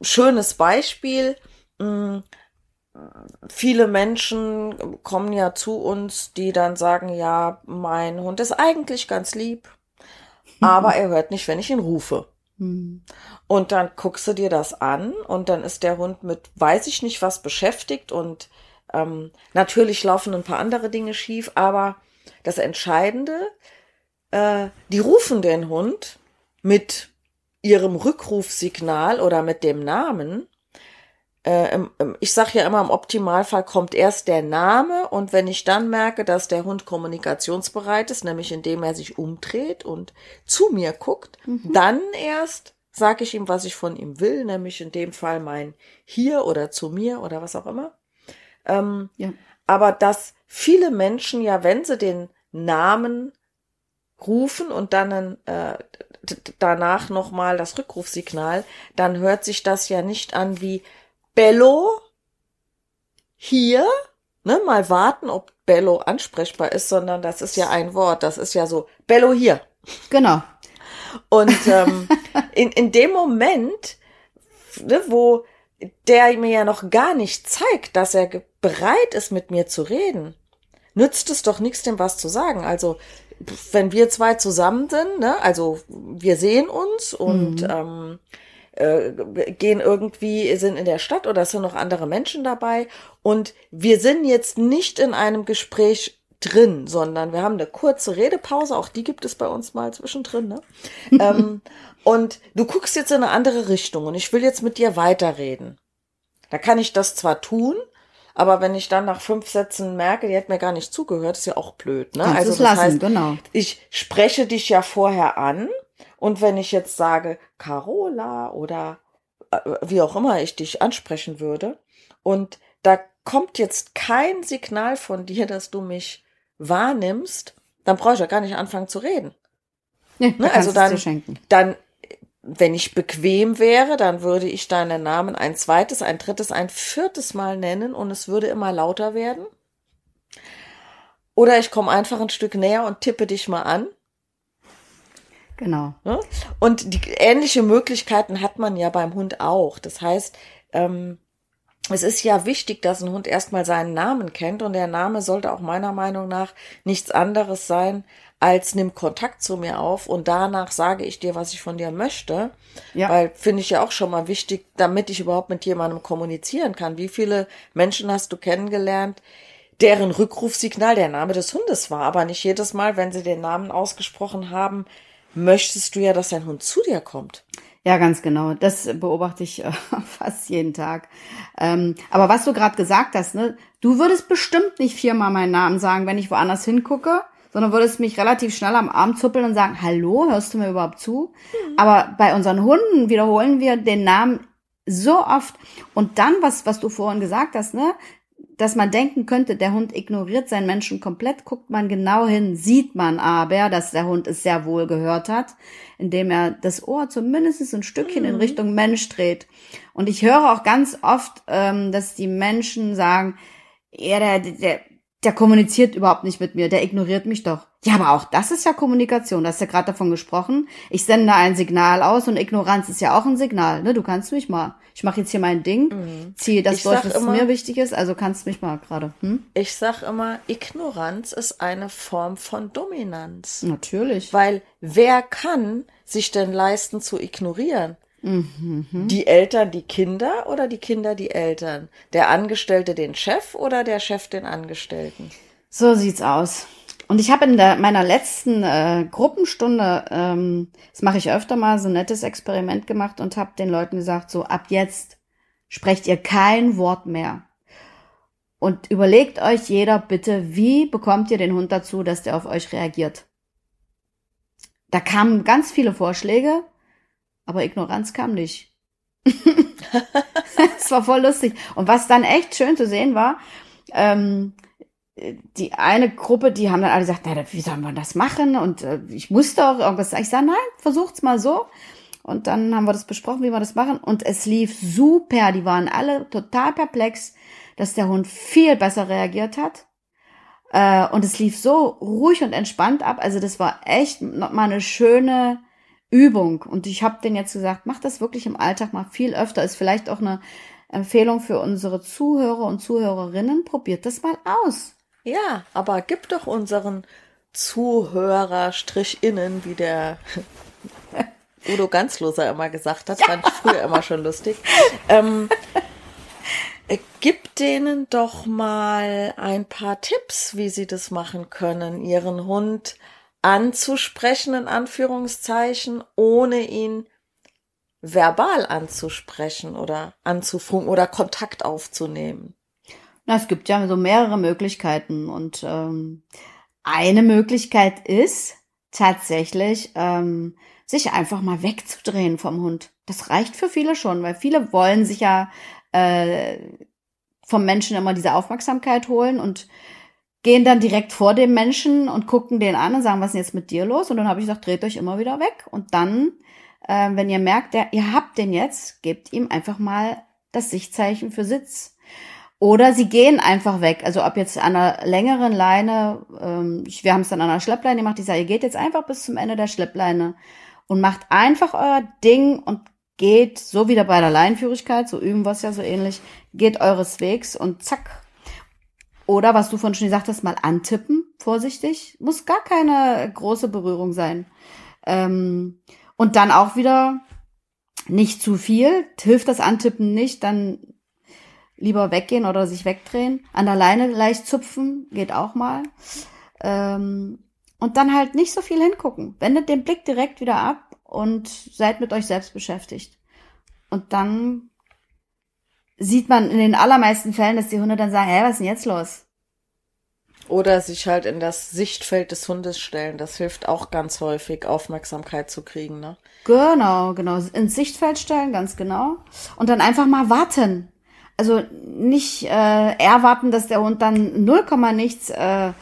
schönes Beispiel. Hm, viele Menschen kommen ja zu uns, die dann sagen, ja, mein Hund ist eigentlich ganz lieb, aber er hört nicht, wenn ich ihn rufe. Mhm. Und dann guckst du dir das an und dann ist der Hund mit weiß ich nicht was beschäftigt und ähm, natürlich laufen ein paar andere Dinge schief, aber das Entscheidende, äh, die rufen den Hund mit ihrem Rückrufsignal oder mit dem Namen. Äh, ich sage ja immer, im Optimalfall kommt erst der Name und wenn ich dann merke, dass der Hund kommunikationsbereit ist, nämlich indem er sich umdreht und zu mir guckt, mhm. dann erst sage ich ihm, was ich von ihm will, nämlich in dem Fall mein hier oder zu mir oder was auch immer. Ähm, ja. Aber dass viele Menschen ja, wenn sie den Namen rufen und dann äh, danach nochmal das Rückrufsignal, dann hört sich das ja nicht an wie Bello hier, ne, mal warten, ob Bello ansprechbar ist, sondern das ist ja ein Wort, das ist ja so Bello hier. Genau. Und ähm, in, in dem Moment, ne, wo der mir ja noch gar nicht zeigt, dass er bereit ist, mit mir zu reden, nützt es doch nichts, dem was zu sagen. Also wenn wir zwei zusammen sind, ne, also wir sehen uns und mhm. ähm, äh, gehen irgendwie, sind in der Stadt oder es sind noch andere Menschen dabei und wir sind jetzt nicht in einem Gespräch drin, sondern wir haben eine kurze Redepause, auch die gibt es bei uns mal zwischendrin, ne? ähm, und du guckst jetzt in eine andere Richtung und ich will jetzt mit dir weiterreden. Da kann ich das zwar tun, aber wenn ich dann nach fünf Sätzen merke, die hat mir gar nicht zugehört, ist ja auch blöd. Ne? Kannst also das lassen, heißt, genau. ich spreche dich ja vorher an und wenn ich jetzt sage Carola oder äh, wie auch immer ich dich ansprechen würde und da kommt jetzt kein Signal von dir, dass du mich wahrnimmst, dann brauche ich ja gar nicht anfangen zu reden. Ja, ne? Also dann, dann wenn ich bequem wäre, dann würde ich deinen Namen ein zweites, ein drittes, ein viertes Mal nennen und es würde immer lauter werden. Oder ich komme einfach ein Stück näher und tippe dich mal an. Genau. Und die ähnliche Möglichkeiten hat man ja beim Hund auch. Das heißt, ähm, es ist ja wichtig, dass ein Hund erstmal seinen Namen kennt und der Name sollte auch meiner Meinung nach nichts anderes sein als nimm Kontakt zu mir auf und danach sage ich dir, was ich von dir möchte. Ja. Weil finde ich ja auch schon mal wichtig, damit ich überhaupt mit jemandem kommunizieren kann. Wie viele Menschen hast du kennengelernt, deren Rückrufsignal der Name des Hundes war, aber nicht jedes Mal, wenn sie den Namen ausgesprochen haben, möchtest du ja, dass dein Hund zu dir kommt. Ja, ganz genau. Das beobachte ich äh, fast jeden Tag. Ähm, aber was du gerade gesagt hast, ne, du würdest bestimmt nicht viermal meinen Namen sagen, wenn ich woanders hingucke sondern würdest mich relativ schnell am Arm zuppeln und sagen, hallo, hörst du mir überhaupt zu? Mhm. Aber bei unseren Hunden wiederholen wir den Namen so oft. Und dann, was, was du vorhin gesagt hast, ne? Dass man denken könnte, der Hund ignoriert seinen Menschen komplett, guckt man genau hin, sieht man aber, dass der Hund es sehr wohl gehört hat, indem er das Ohr zumindest ein Stückchen mhm. in Richtung Mensch dreht. Und ich höre auch ganz oft, ähm, dass die Menschen sagen, ja, der, der, der kommuniziert überhaupt nicht mit mir, der ignoriert mich doch. Ja, aber auch das ist ja Kommunikation, du hast ja gerade davon gesprochen. Ich sende ein Signal aus und Ignoranz ist ja auch ein Signal. Ne? Du kannst mich mal. Ich mache jetzt hier mein Ding, mhm. ziehe das ich durch, was immer, mir wichtig ist, also kannst mich mal gerade. Hm? Ich sag immer, Ignoranz ist eine Form von Dominanz. Natürlich. Weil wer kann sich denn leisten zu ignorieren? Mhm. Die Eltern die Kinder oder die Kinder die Eltern? Der Angestellte den Chef oder der Chef den Angestellten? So sieht's aus. Und ich habe in der, meiner letzten äh, Gruppenstunde, ähm, das mache ich öfter mal, so ein nettes Experiment gemacht und habe den Leuten gesagt, so ab jetzt sprecht ihr kein Wort mehr. Und überlegt euch jeder bitte, wie bekommt ihr den Hund dazu, dass der auf euch reagiert? Da kamen ganz viele Vorschläge aber Ignoranz kam nicht. Es war voll lustig. Und was dann echt schön zu sehen war, ähm, die eine Gruppe, die haben dann alle gesagt, na, wie soll man das machen? Und äh, ich musste auch irgendwas. Ich sage, nein, versucht's mal so. Und dann haben wir das besprochen, wie wir das machen. Und es lief super. Die waren alle total perplex, dass der Hund viel besser reagiert hat. Äh, und es lief so ruhig und entspannt ab. Also das war echt noch mal eine schöne Übung. Und ich habe denen jetzt gesagt, mach das wirklich im Alltag mal viel öfter. Ist vielleicht auch eine Empfehlung für unsere Zuhörer und Zuhörerinnen. Probiert das mal aus. Ja, aber gib doch unseren Zuhörer innen, wie der Udo Ganzloser immer gesagt hat, ja. fand ich früher immer schon lustig. Ähm, äh, gib denen doch mal ein paar Tipps, wie sie das machen können, ihren Hund anzusprechen, in Anführungszeichen, ohne ihn verbal anzusprechen oder anzufunken oder Kontakt aufzunehmen? Na, es gibt ja so mehrere Möglichkeiten und ähm, eine Möglichkeit ist tatsächlich, ähm, sich einfach mal wegzudrehen vom Hund. Das reicht für viele schon, weil viele wollen sich ja äh, vom Menschen immer diese Aufmerksamkeit holen und gehen dann direkt vor dem Menschen und gucken den an und sagen, was ist denn jetzt mit dir los? Und dann habe ich gesagt, dreht euch immer wieder weg. Und dann, äh, wenn ihr merkt, der, ihr habt den jetzt, gebt ihm einfach mal das Sichtzeichen für Sitz. Oder sie gehen einfach weg. Also ob jetzt an einer längeren Leine, ähm, wir haben es dann an einer Schleppleine gemacht, ich sage, ihr geht jetzt einfach bis zum Ende der Schleppleine und macht einfach euer Ding und geht, so wie bei der Leinenführigkeit, so üben wir es ja so ähnlich, geht eures Wegs und zack. Oder was du von schon gesagt hast, mal antippen, vorsichtig. Muss gar keine große Berührung sein. Ähm, und dann auch wieder nicht zu viel. Hilft das Antippen nicht, dann lieber weggehen oder sich wegdrehen. An der Leine leicht zupfen, geht auch mal. Ähm, und dann halt nicht so viel hingucken. Wendet den Blick direkt wieder ab und seid mit euch selbst beschäftigt. Und dann sieht man in den allermeisten Fällen, dass die Hunde dann sagen, hä, was ist denn jetzt los? Oder sich halt in das Sichtfeld des Hundes stellen. Das hilft auch ganz häufig, Aufmerksamkeit zu kriegen, ne? Genau, genau. Ins Sichtfeld stellen, ganz genau. Und dann einfach mal warten. Also nicht äh, erwarten, dass der Hund dann null Komma nichts äh,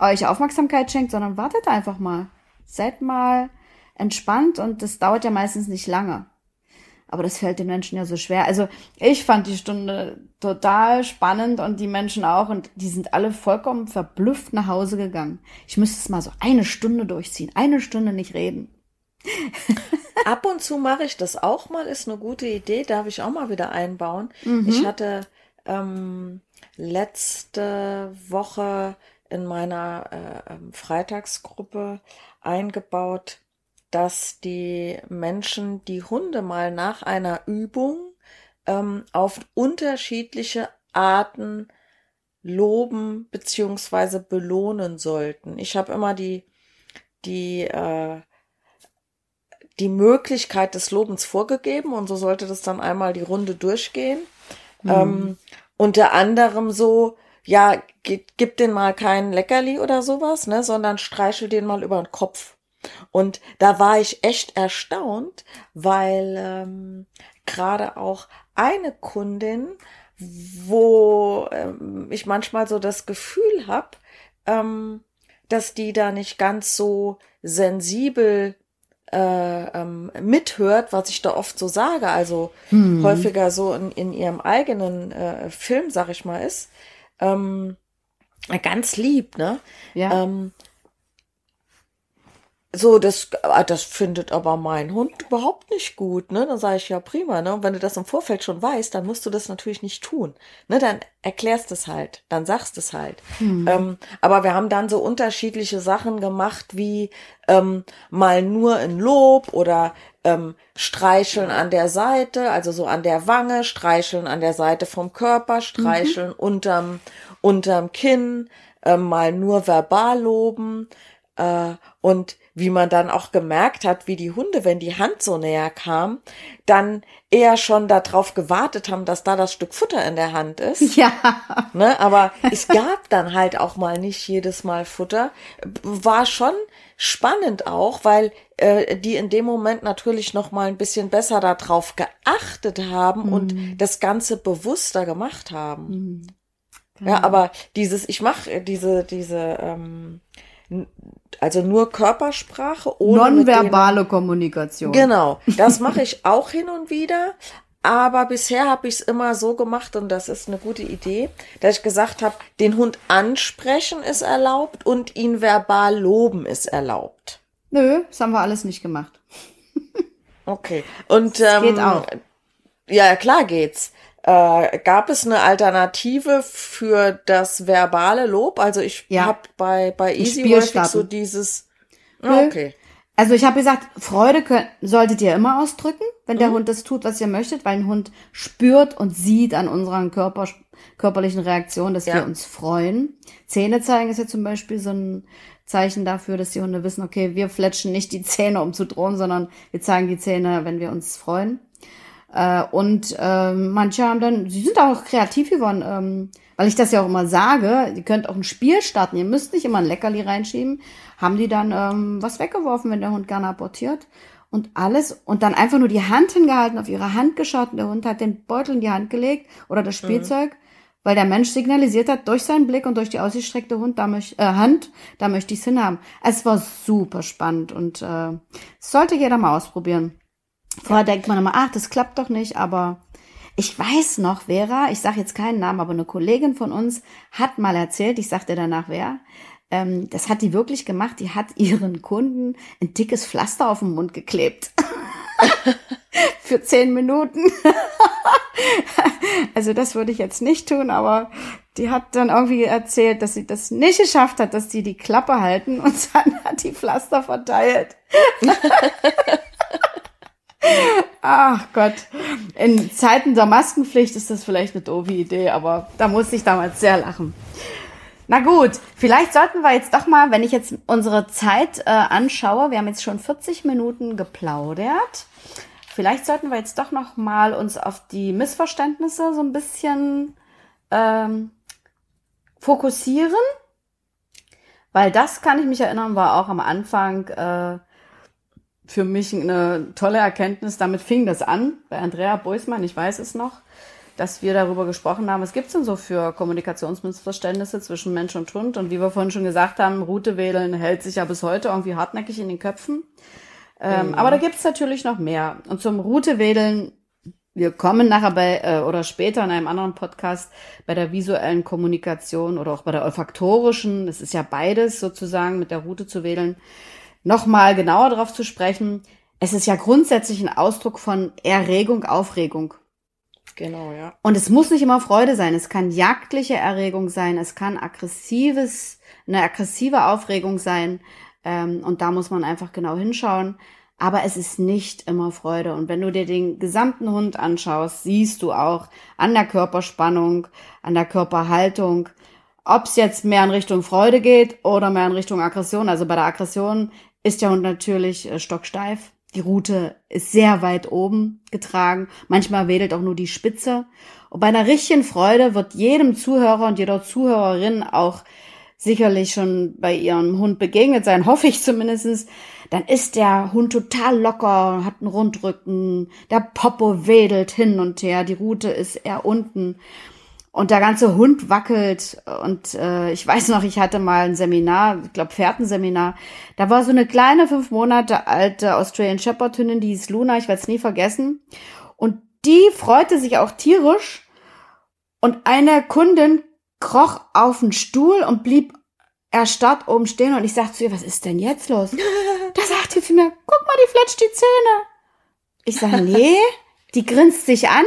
euch Aufmerksamkeit schenkt, sondern wartet einfach mal. Seid mal entspannt und das dauert ja meistens nicht lange. Aber das fällt den Menschen ja so schwer. Also ich fand die Stunde total spannend und die Menschen auch und die sind alle vollkommen verblüfft nach Hause gegangen. Ich müsste es mal so eine Stunde durchziehen, eine Stunde nicht reden. Ab und zu mache ich das auch mal, ist eine gute Idee, darf ich auch mal wieder einbauen. Mhm. Ich hatte ähm, letzte Woche in meiner äh, ähm, Freitagsgruppe eingebaut, dass die Menschen die Hunde mal nach einer Übung ähm, auf unterschiedliche Arten loben beziehungsweise belohnen sollten. Ich habe immer die die äh, die Möglichkeit des Lobens vorgegeben und so sollte das dann einmal die Runde durchgehen. Mhm. Ähm, unter anderem so, ja, gib den mal kein Leckerli oder sowas, ne, sondern streichel den mal über den Kopf. Und da war ich echt erstaunt, weil ähm, gerade auch eine Kundin, wo ähm, ich manchmal so das Gefühl habe, ähm, dass die da nicht ganz so sensibel äh, ähm, mithört, was ich da oft so sage, also hm. häufiger so in, in ihrem eigenen äh, Film, sag ich mal, ist, ähm, ganz lieb, ne? Ja. Ähm, so, das, ah, das findet aber mein Hund überhaupt nicht gut, ne? Dann sage ich ja prima, ne? Und wenn du das im Vorfeld schon weißt, dann musst du das natürlich nicht tun, ne? Dann erklärst es halt, dann sagst es halt. Hm. Ähm, aber wir haben dann so unterschiedliche Sachen gemacht, wie ähm, mal nur in Lob oder ähm, streicheln an der Seite, also so an der Wange, streicheln an der Seite vom Körper, streicheln mhm. unterm unterm Kinn, äh, mal nur verbal loben äh, und wie man dann auch gemerkt hat, wie die Hunde, wenn die Hand so näher kam, dann eher schon darauf gewartet haben, dass da das Stück Futter in der Hand ist. Ja. Ne, aber es gab dann halt auch mal nicht jedes Mal Futter. War schon spannend auch, weil äh, die in dem Moment natürlich noch mal ein bisschen besser darauf geachtet haben mhm. und das Ganze bewusster gemacht haben. Mhm. Ja, aber dieses, ich mache diese, diese ähm, also nur Körpersprache ohne nonverbale Kommunikation. Genau, das mache ich auch hin und wieder, aber bisher habe ich es immer so gemacht und das ist eine gute Idee, dass ich gesagt habe, den Hund ansprechen ist erlaubt und ihn verbal loben ist erlaubt. Nö, das haben wir alles nicht gemacht. okay. Und ähm, geht auch. Ja, klar geht's. Äh, gab es eine Alternative für das verbale Lob? Also ich ja. habe bei, bei Easy häufig so dieses. Ah, okay. Also ich habe gesagt, Freude könnt, solltet ihr immer ausdrücken, wenn der mhm. Hund das tut, was ihr möchtet, weil ein Hund spürt und sieht an unseren Körper, körperlichen Reaktionen, dass ja. wir uns freuen. Zähne zeigen ist ja zum Beispiel so ein Zeichen dafür, dass die Hunde wissen, okay, wir fletschen nicht die Zähne, um zu drohen, sondern wir zeigen die Zähne, wenn wir uns freuen. Äh, und äh, manche haben dann, sie sind auch kreativ geworden, ähm, weil ich das ja auch immer sage, ihr könnt auch ein Spiel starten, ihr müsst nicht immer ein Leckerli reinschieben, haben die dann ähm, was weggeworfen, wenn der Hund gerne apportiert und alles und dann einfach nur die Hand hingehalten, auf ihre Hand geschaut und der Hund hat den Beutel in die Hand gelegt oder das mhm. Spielzeug, mhm. weil der Mensch signalisiert hat durch seinen Blick und durch die ausgestreckte Hund, da möcht, äh, Hand, da möchte ich es hinhaben. Es war super spannend und äh, sollte jeder mal ausprobieren. Vorher denkt man immer, ach, das klappt doch nicht, aber ich weiß noch, Vera, ich sage jetzt keinen Namen, aber eine Kollegin von uns hat mal erzählt, ich sagte danach wer, ähm, das hat die wirklich gemacht, die hat ihren Kunden ein dickes Pflaster auf den Mund geklebt. Für zehn Minuten. also das würde ich jetzt nicht tun, aber die hat dann irgendwie erzählt, dass sie das nicht geschafft hat, dass die die Klappe halten und dann hat die Pflaster verteilt. Ach Gott. In Zeiten der Maskenpflicht ist das vielleicht eine doofe Idee, aber da musste ich damals sehr lachen. Na gut, vielleicht sollten wir jetzt doch mal, wenn ich jetzt unsere Zeit äh, anschaue, wir haben jetzt schon 40 Minuten geplaudert. Vielleicht sollten wir jetzt doch noch mal uns auf die Missverständnisse so ein bisschen ähm, fokussieren, weil das kann ich mich erinnern, war auch am Anfang äh, für mich eine tolle Erkenntnis. Damit fing das an bei Andrea Beusmann, ich weiß es noch, dass wir darüber gesprochen haben, was gibt's denn so für Kommunikationsmissverständnisse zwischen Mensch und Hund? Und wie wir vorhin schon gesagt haben, Route wählen hält sich ja bis heute irgendwie hartnäckig in den Köpfen. Ähm, mhm. Aber da gibt's natürlich noch mehr. Und zum Route wählen, wir kommen nachher bei äh, oder später in einem anderen Podcast bei der visuellen Kommunikation oder auch bei der olfaktorischen, das ist ja beides sozusagen mit der Route zu wählen, nochmal genauer darauf zu sprechen. Es ist ja grundsätzlich ein Ausdruck von Erregung, Aufregung. Genau, ja. Und es muss nicht immer Freude sein. Es kann jagdliche Erregung sein. Es kann aggressives, eine aggressive Aufregung sein. Ähm, und da muss man einfach genau hinschauen. Aber es ist nicht immer Freude. Und wenn du dir den gesamten Hund anschaust, siehst du auch an der Körperspannung, an der Körperhaltung, ob es jetzt mehr in Richtung Freude geht oder mehr in Richtung Aggression. Also bei der Aggression ist der Hund natürlich äh, stocksteif. Die Rute ist sehr weit oben getragen. Manchmal wedelt auch nur die Spitze. Und bei einer richtigen Freude wird jedem Zuhörer und jeder Zuhörerin auch sicherlich schon bei ihrem Hund begegnet sein, hoffe ich zumindestens. Dann ist der Hund total locker, hat einen Rundrücken, der Popo wedelt hin und her, die Rute ist eher unten und der ganze Hund wackelt. Und äh, ich weiß noch, ich hatte mal ein Seminar, ich glaube Fährtenseminar. Da war so eine kleine, fünf Monate alte Australian Shepherd Hündin, die hieß Luna, ich werde es nie vergessen. Und die freute sich auch tierisch. Und eine Kundin kroch auf den Stuhl und blieb erstarrt oben stehen. Und ich sagte zu ihr, was ist denn jetzt los? da sagte sie mir, guck mal, die fletscht die Zähne. Ich sage, nee, die grinst sich an.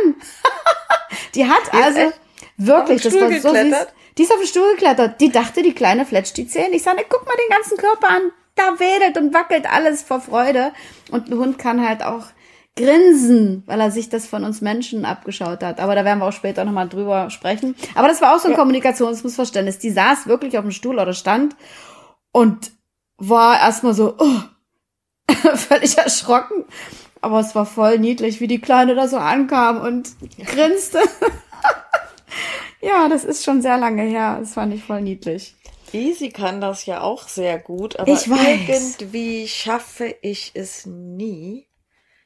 die hat also... Wirklich, das war so süß. Die ist auf den Stuhl geklettert. Die dachte, die Kleine fletscht die Zähne. Ich sage, guck mal den ganzen Körper an. Da wedelt und wackelt alles vor Freude. Und ein Hund kann halt auch grinsen, weil er sich das von uns Menschen abgeschaut hat. Aber da werden wir auch später nochmal drüber sprechen. Aber das war auch so ein ja. Kommunikationsmissverständnis. Die saß wirklich auf dem Stuhl oder stand und war erstmal so oh, völlig erschrocken. Aber es war voll niedlich, wie die Kleine da so ankam und grinste. Ja, das ist schon sehr lange her. Das fand ich voll niedlich. Easy kann das ja auch sehr gut, aber irgendwie schaffe ich es nie,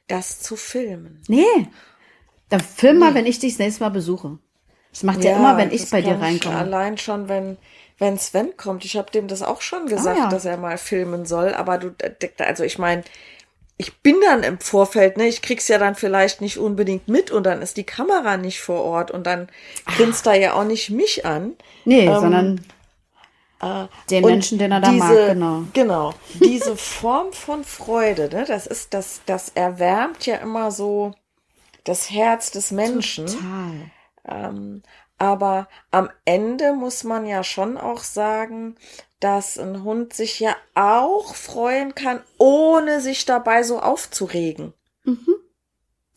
das zu filmen. Nee. Dann film nee. mal, wenn ich dich das nächste Mal besuche. Das macht ja, ja immer, wenn ich bei dir reinkomme. Allein schon, wenn wenn Sven kommt. Ich habe dem das auch schon gesagt, oh, ja. dass er mal filmen soll. Aber du, also ich meine, ich bin dann im Vorfeld, ne, ich krieg's ja dann vielleicht nicht unbedingt mit und dann ist die Kamera nicht vor Ort und dann grinst da ja auch nicht mich an. Nee, ähm, sondern äh, den Menschen, den er da diese, mag, genau. Genau. Diese Form von Freude, ne, das ist, das, das erwärmt ja immer so das Herz des Menschen. Total. Ähm, aber am Ende muss man ja schon auch sagen, dass ein Hund sich ja auch freuen kann, ohne sich dabei so aufzuregen. Mhm.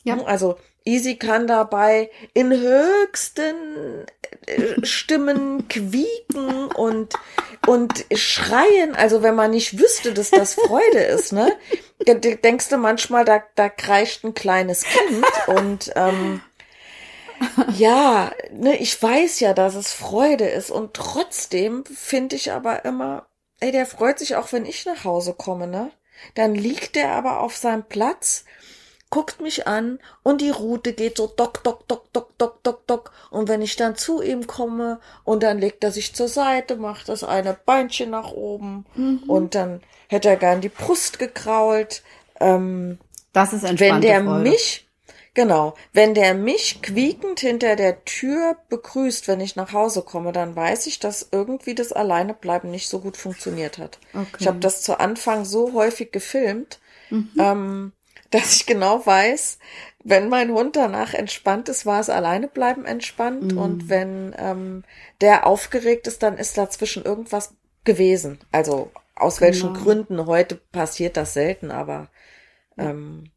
Ja. Also Easy kann dabei in höchsten äh, Stimmen quieken und, und schreien. Also wenn man nicht wüsste, dass das Freude ist, ne? Denkst du manchmal, da, da kreischt ein kleines Kind und ähm, ja, ne, ich weiß ja, dass es Freude ist und trotzdem finde ich aber immer, ey, der freut sich auch, wenn ich nach Hause komme, ne? Dann liegt er aber auf seinem Platz, guckt mich an und die Route geht so dock, dock, dock, dock, dock, dock, dock. Und wenn ich dann zu ihm komme und dann legt er sich zur Seite, macht das eine Beinchen nach oben mhm. und dann hätte er gern die Brust gekrault. Ähm, das ist entspannt. Wenn der Freude. mich Genau. Wenn der mich quiekend hinter der Tür begrüßt, wenn ich nach Hause komme, dann weiß ich, dass irgendwie das Alleinebleiben nicht so gut funktioniert hat. Okay. Ich habe das zu Anfang so häufig gefilmt, mhm. ähm, dass ich genau weiß, wenn mein Hund danach entspannt ist, war es Alleinebleiben entspannt. Mhm. Und wenn ähm, der aufgeregt ist, dann ist dazwischen irgendwas gewesen. Also aus welchen genau. Gründen heute passiert das selten, aber ähm,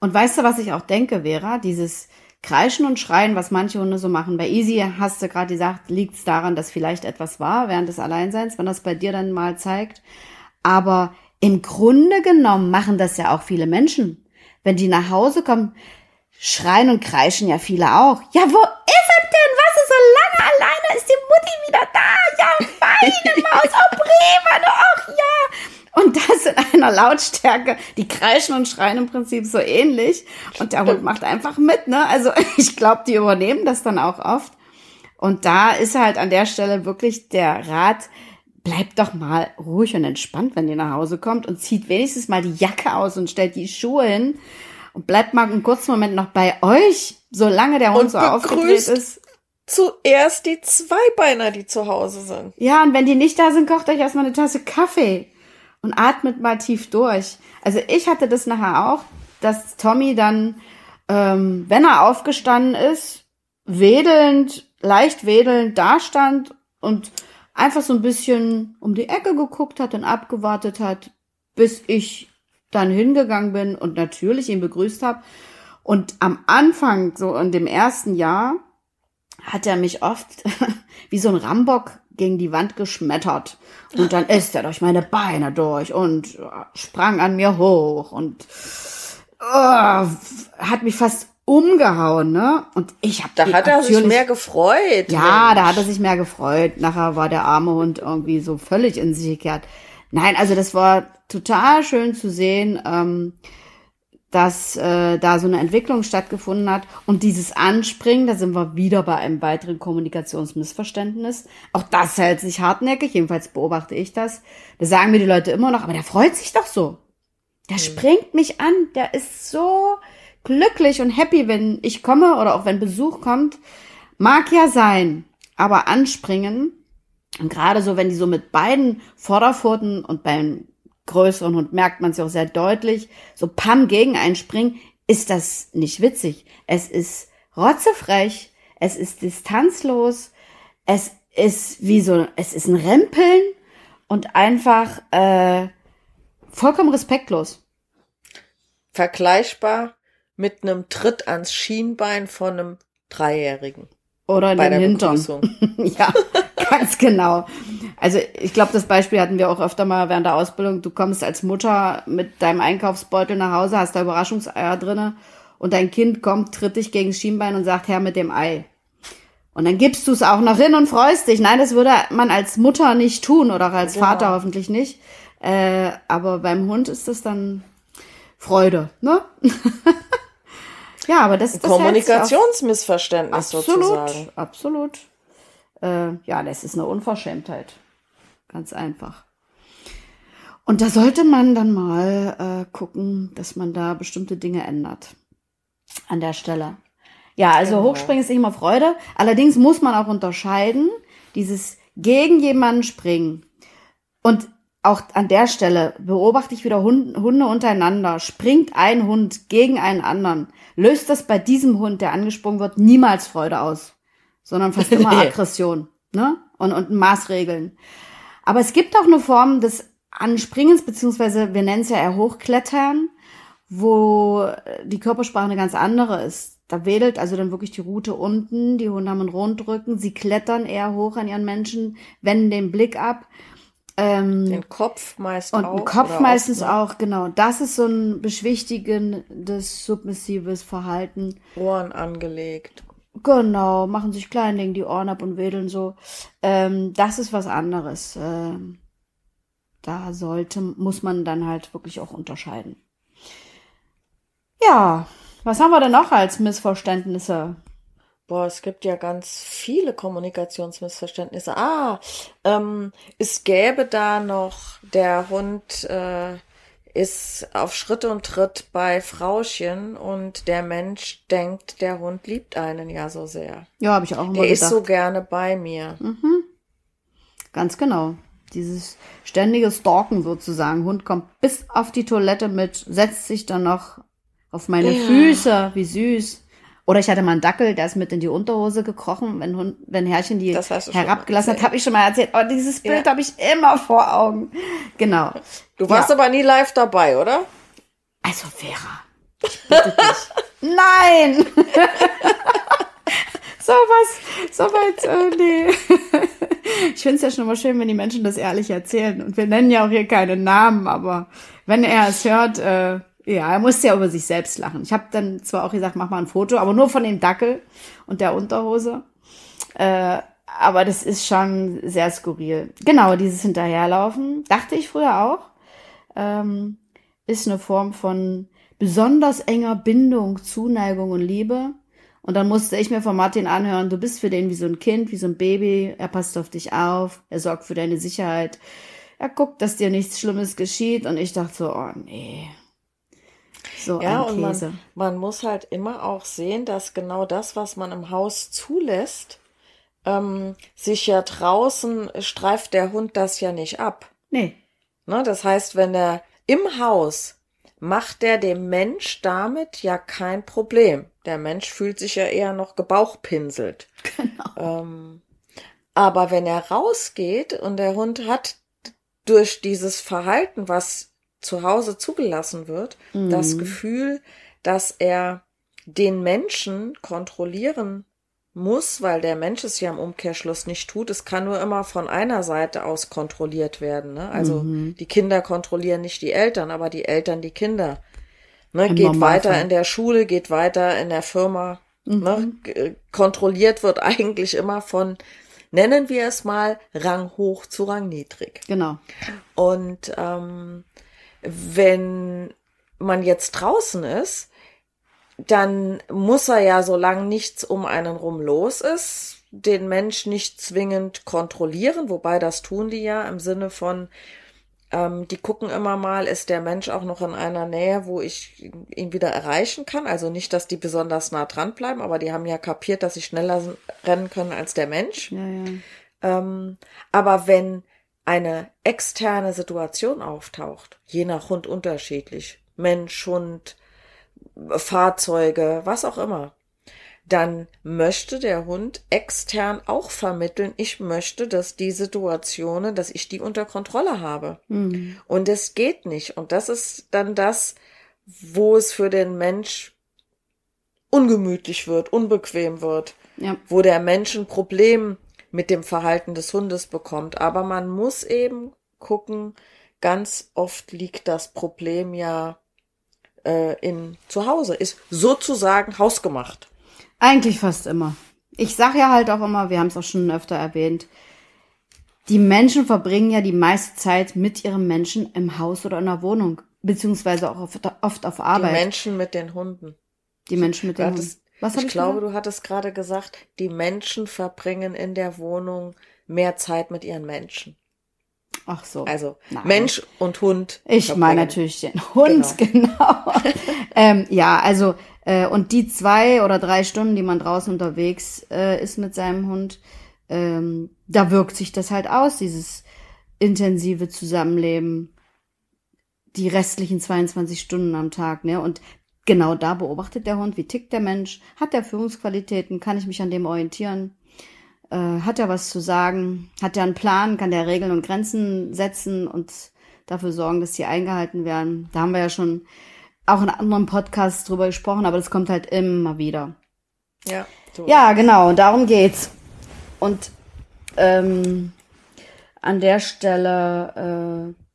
und weißt du, was ich auch denke, Vera? Dieses Kreischen und Schreien, was manche Hunde so machen. Bei Easy hast du gerade gesagt, liegt es daran, dass vielleicht etwas war während des Alleinseins, wenn das bei dir dann mal zeigt. Aber im Grunde genommen machen das ja auch viele Menschen. Wenn die nach Hause kommen, schreien und kreischen ja viele auch. Ja, wo ist er denn? Was ist so lange alleine? Ist die Mutti wieder da? Ja, feine Maus, oh Bremer, ach ja. Und das in einer Lautstärke, die kreischen und schreien im Prinzip so ähnlich. Und der Hund macht einfach mit, ne? Also ich glaube, die übernehmen das dann auch oft. Und da ist halt an der Stelle wirklich der Rat, bleibt doch mal ruhig und entspannt, wenn ihr nach Hause kommt und zieht wenigstens mal die Jacke aus und stellt die Schuhe hin und bleibt mal einen kurzen Moment noch bei euch, solange der Hund und so aufgedreht ist. Zuerst die Zweibeiner, die zu Hause sind. Ja, und wenn die nicht da sind, kocht euch erstmal eine Tasse Kaffee und atmet mal tief durch. Also ich hatte das nachher auch, dass Tommy dann, ähm, wenn er aufgestanden ist, wedelnd, leicht wedelnd dastand und einfach so ein bisschen um die Ecke geguckt hat und abgewartet hat, bis ich dann hingegangen bin und natürlich ihn begrüßt habe. Und am Anfang, so in dem ersten Jahr, hat er mich oft wie so ein Rambock gegen die Wand geschmettert. Und dann ist er durch meine Beine durch und sprang an mir hoch und oh, hat mich fast umgehauen, ne? Und ich habe da hat er sich mehr gefreut. Ja, Mensch. da hat er sich mehr gefreut. Nachher war der arme Hund irgendwie so völlig in sich gekehrt. Nein, also das war total schön zu sehen. Ähm, dass äh, da so eine Entwicklung stattgefunden hat. Und dieses Anspringen, da sind wir wieder bei einem weiteren Kommunikationsmissverständnis. Auch das hält sich hartnäckig, jedenfalls beobachte ich das. Da sagen mir die Leute immer noch, aber der freut sich doch so. Der mhm. springt mich an, der ist so glücklich und happy, wenn ich komme oder auch wenn Besuch kommt. Mag ja sein, aber anspringen, und gerade so, wenn die so mit beiden Vorderpfoten und beim größeren Hund merkt man es ja auch sehr deutlich, so Pam gegen einspringen, ist das nicht witzig. Es ist rotzefrech, es ist distanzlos, es ist wie so, es ist ein Rempeln und einfach äh, vollkommen respektlos. Vergleichbar mit einem Tritt ans Schienbein von einem Dreijährigen. Oder in den Hintern. ja, ganz genau. Also ich glaube, das Beispiel hatten wir auch öfter mal während der Ausbildung. Du kommst als Mutter mit deinem Einkaufsbeutel nach Hause, hast da Überraschungseier drinne und dein Kind kommt, tritt dich gegen das Schienbein und sagt, Herr mit dem Ei. Und dann gibst du es auch noch hin und freust dich. Nein, das würde man als Mutter nicht tun oder auch als genau. Vater hoffentlich nicht. Äh, aber beim Hund ist das dann Freude, ne? Ja, aber das ist Kommunikationsmissverständnis absolut, sozusagen. Absolut. Äh, ja, das ist eine Unverschämtheit. Ganz einfach. Und da sollte man dann mal äh, gucken, dass man da bestimmte Dinge ändert. An der Stelle. Ja, also genau. Hochspringen ist nicht immer Freude. Allerdings muss man auch unterscheiden, dieses gegen jemanden springen. Und auch an der Stelle beobachte ich wieder Hunde untereinander. Springt ein Hund gegen einen anderen, löst das bei diesem Hund, der angesprungen wird, niemals Freude aus, sondern fast immer Aggression ne? und, und Maßregeln. Aber es gibt auch eine Form des Anspringens, beziehungsweise wir nennen es ja eher Hochklettern, wo die Körpersprache eine ganz andere ist. da wedelt also dann wirklich die Route unten, die Hunde haben einen Rundrücken, sie klettern eher hoch an ihren Menschen, wenden den Blick ab. Ähm, den Kopf meist und auch. Und den Kopf meistens ne? auch, genau. Das ist so ein beschwichtigendes, submissives Verhalten. Ohren angelegt. Genau, machen sich klein, legen die Ohren ab und wedeln so. Ähm, das ist was anderes. Ähm, da sollte, muss man dann halt wirklich auch unterscheiden. Ja, was haben wir denn noch als Missverständnisse? Boah, es gibt ja ganz viele Kommunikationsmissverständnisse. Ah, ähm, es gäbe da noch, der Hund äh, ist auf Schritt und Tritt bei Frauchen und der Mensch denkt, der Hund liebt einen ja so sehr. Ja, habe ich auch immer Der gedacht. ist so gerne bei mir. Mhm. Ganz genau. Dieses ständige Stalken sozusagen. Hund kommt bis auf die Toilette mit, setzt sich dann noch auf meine ja. Füße, wie süß. Oder ich hatte mal einen Dackel, der ist mit in die Unterhose gekrochen, wenn, Hund, wenn Herrchen die herabgelassen hat, habe ich schon mal erzählt. Oh, dieses Bild ja. habe ich immer vor Augen. Genau. Du warst ja. aber nie live dabei, oder? Also Vera, ich bitte dich. Nein! so was, so weit, äh, nee. ich finde es ja schon mal schön, wenn die Menschen das ehrlich erzählen. Und wir nennen ja auch hier keine Namen, aber wenn er es hört, äh, ja, er musste ja über sich selbst lachen. Ich habe dann zwar auch gesagt, mach mal ein Foto, aber nur von dem Dackel und der Unterhose. Äh, aber das ist schon sehr skurril. Genau, dieses Hinterherlaufen, dachte ich früher auch, ähm, ist eine Form von besonders enger Bindung, Zuneigung und Liebe. Und dann musste ich mir von Martin anhören, du bist für den wie so ein Kind, wie so ein Baby, er passt auf dich auf, er sorgt für deine Sicherheit, er guckt, dass dir nichts Schlimmes geschieht. Und ich dachte so, oh nee, so ja, und man, man muss halt immer auch sehen, dass genau das, was man im Haus zulässt, ähm, sich ja draußen streift der Hund das ja nicht ab. Nee. Ne, das heißt, wenn er im Haus macht der dem Mensch damit ja kein Problem. Der Mensch fühlt sich ja eher noch gebauchpinselt. Genau. Ähm, aber wenn er rausgeht und der Hund hat durch dieses Verhalten, was zu Hause zugelassen wird, mhm. das Gefühl, dass er den Menschen kontrollieren muss, weil der Mensch es ja im Umkehrschluss nicht tut. Es kann nur immer von einer Seite aus kontrolliert werden. Ne? Also mhm. die Kinder kontrollieren nicht die Eltern, aber die Eltern die Kinder. Ne? Geht weiter in der Schule, geht weiter in der Firma. Ne? Mhm. Ne? Kontrolliert wird eigentlich immer von, nennen wir es mal, Rang hoch zu Rang niedrig. Genau. Und ähm, wenn man jetzt draußen ist, dann muss er ja, solange nichts um einen rum los ist, den Mensch nicht zwingend kontrollieren, wobei das tun die ja im Sinne von, ähm, die gucken immer mal, ist der Mensch auch noch in einer Nähe, wo ich ihn wieder erreichen kann. Also nicht, dass die besonders nah dran bleiben, aber die haben ja kapiert, dass sie schneller rennen können als der Mensch. Ja, ja. Ähm, aber wenn eine externe Situation auftaucht, je nach Hund unterschiedlich, Mensch, Hund, Fahrzeuge, was auch immer, dann möchte der Hund extern auch vermitteln, ich möchte, dass die Situationen, dass ich die unter Kontrolle habe. Mhm. Und es geht nicht. Und das ist dann das, wo es für den Mensch ungemütlich wird, unbequem wird, ja. wo der Mensch ein Problem mit dem Verhalten des Hundes bekommt. Aber man muss eben gucken, ganz oft liegt das Problem ja äh, in zu Hause, ist sozusagen hausgemacht. Eigentlich fast immer. Ich sage ja halt auch immer, wir haben es auch schon öfter erwähnt, die Menschen verbringen ja die meiste Zeit mit ihrem Menschen im Haus oder in der Wohnung, beziehungsweise auch oft, oft auf Arbeit. Die Menschen mit den Hunden. Die Menschen mit den Hunden. Was ich, ich glaube, gesagt? du hattest gerade gesagt, die Menschen verbringen in der Wohnung mehr Zeit mit ihren Menschen. Ach so. Also Nein. Mensch und Hund. Ich meine natürlich den Hund, genau. genau. ähm, ja, also äh, und die zwei oder drei Stunden, die man draußen unterwegs äh, ist mit seinem Hund, ähm, da wirkt sich das halt aus, dieses intensive Zusammenleben, die restlichen 22 Stunden am Tag, ne? Und genau da beobachtet der Hund, wie tickt der Mensch, hat er Führungsqualitäten, kann ich mich an dem orientieren, äh, hat er was zu sagen, hat er einen Plan, kann der Regeln und Grenzen setzen und dafür sorgen, dass sie eingehalten werden. Da haben wir ja schon auch in anderen Podcasts drüber gesprochen, aber das kommt halt immer wieder. Ja. So. Ja, genau, und darum geht's. Und ähm, an der Stelle äh,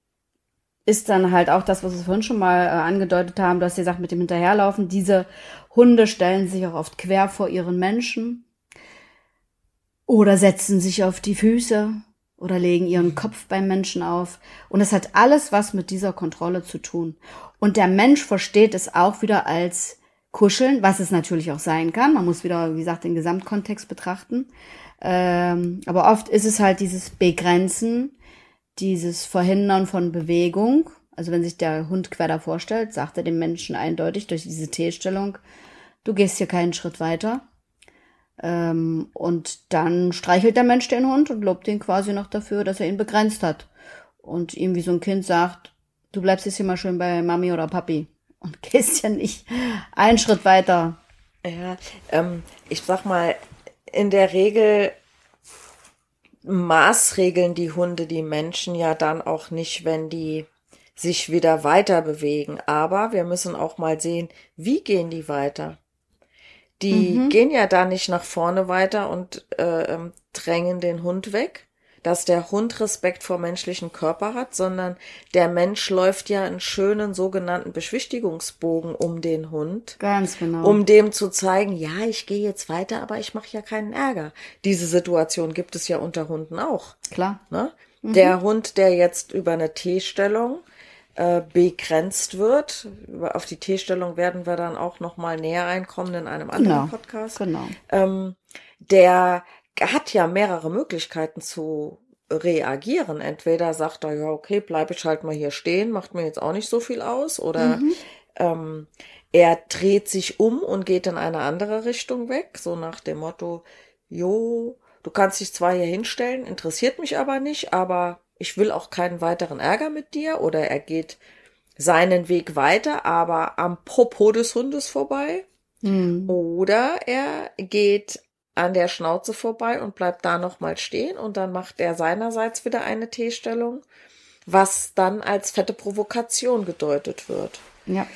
ist dann halt auch das, was wir vorhin schon mal äh, angedeutet haben, du hast gesagt, mit dem Hinterherlaufen, diese Hunde stellen sich auch oft quer vor ihren Menschen oder setzen sich auf die Füße oder legen ihren Kopf beim Menschen auf. Und es hat alles was mit dieser Kontrolle zu tun. Und der Mensch versteht es auch wieder als Kuscheln, was es natürlich auch sein kann. Man muss wieder, wie gesagt, den Gesamtkontext betrachten. Ähm, aber oft ist es halt dieses Begrenzen, dieses Verhindern von Bewegung. Also wenn sich der Hund quer davor stellt, sagt er dem Menschen eindeutig durch diese T-Stellung, du gehst hier keinen Schritt weiter. Ähm, und dann streichelt der Mensch den Hund und lobt ihn quasi noch dafür, dass er ihn begrenzt hat. Und ihm wie so ein Kind sagt, du bleibst jetzt hier mal schön bei Mami oder Papi und gehst ja nicht einen Schritt weiter. Ja, ähm, ich sag mal, in der Regel maßregeln die Hunde die Menschen ja dann auch nicht, wenn die sich wieder weiter bewegen. Aber wir müssen auch mal sehen, wie gehen die weiter? Die mhm. gehen ja da nicht nach vorne weiter und äh, ähm, drängen den Hund weg, dass der Hund Respekt vor menschlichen Körper hat, sondern der Mensch läuft ja einen schönen sogenannten Beschwichtigungsbogen um den Hund. Ganz genau. Um dem zu zeigen, ja, ich gehe jetzt weiter, aber ich mache ja keinen Ärger. Diese Situation gibt es ja unter Hunden auch. Klar. Ne? Mhm. Der Hund, der jetzt über eine T-Stellung äh, begrenzt wird. Auf die T-Stellung werden wir dann auch noch mal näher einkommen in einem anderen genau, Podcast. Genau. Ähm, der hat ja mehrere Möglichkeiten zu reagieren. Entweder sagt er, ja, okay, bleibe ich halt mal hier stehen, macht mir jetzt auch nicht so viel aus. Oder mhm. ähm, er dreht sich um und geht in eine andere Richtung weg, so nach dem Motto, jo, du kannst dich zwar hier hinstellen, interessiert mich aber nicht, aber ich will auch keinen weiteren Ärger mit dir. Oder er geht seinen Weg weiter, aber am Popo des Hundes vorbei. Mhm. Oder er geht an der Schnauze vorbei und bleibt da nochmal stehen und dann macht er seinerseits wieder eine T-Stellung, was dann als fette Provokation gedeutet wird. Ja.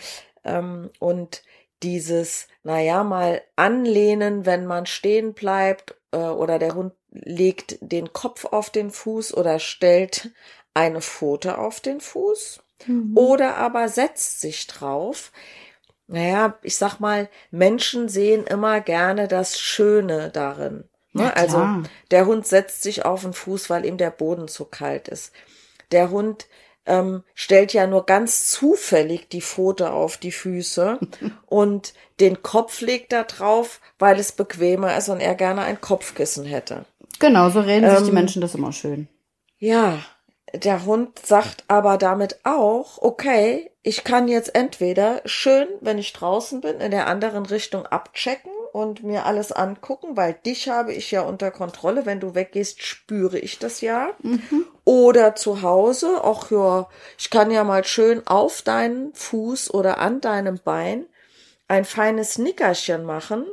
Ähm, und dieses, naja, mal anlehnen, wenn man stehen bleibt äh, oder der Hund legt den Kopf auf den Fuß oder stellt eine Pfote auf den Fuß mhm. oder aber setzt sich drauf, naja, ich sag mal, Menschen sehen immer gerne das Schöne darin. Ne? also der Hund setzt sich auf den Fuß, weil ihm der Boden zu kalt ist. Der Hund ähm, stellt ja nur ganz zufällig die Pfote auf die Füße und den Kopf legt da drauf, weil es bequemer ist und er gerne ein Kopfkissen hätte. Genau, so reden ähm, sich die ähm, Menschen das immer schön. Ja, der Hund sagt aber damit auch, okay, ich kann jetzt entweder schön, wenn ich draußen bin, in der anderen Richtung abchecken und mir alles angucken, weil dich habe ich ja unter Kontrolle. Wenn du weggehst, spüre ich das ja. Mhm. Oder zu Hause, auch ja, ich kann ja mal schön auf deinen Fuß oder an deinem Bein ein feines Nickerchen machen,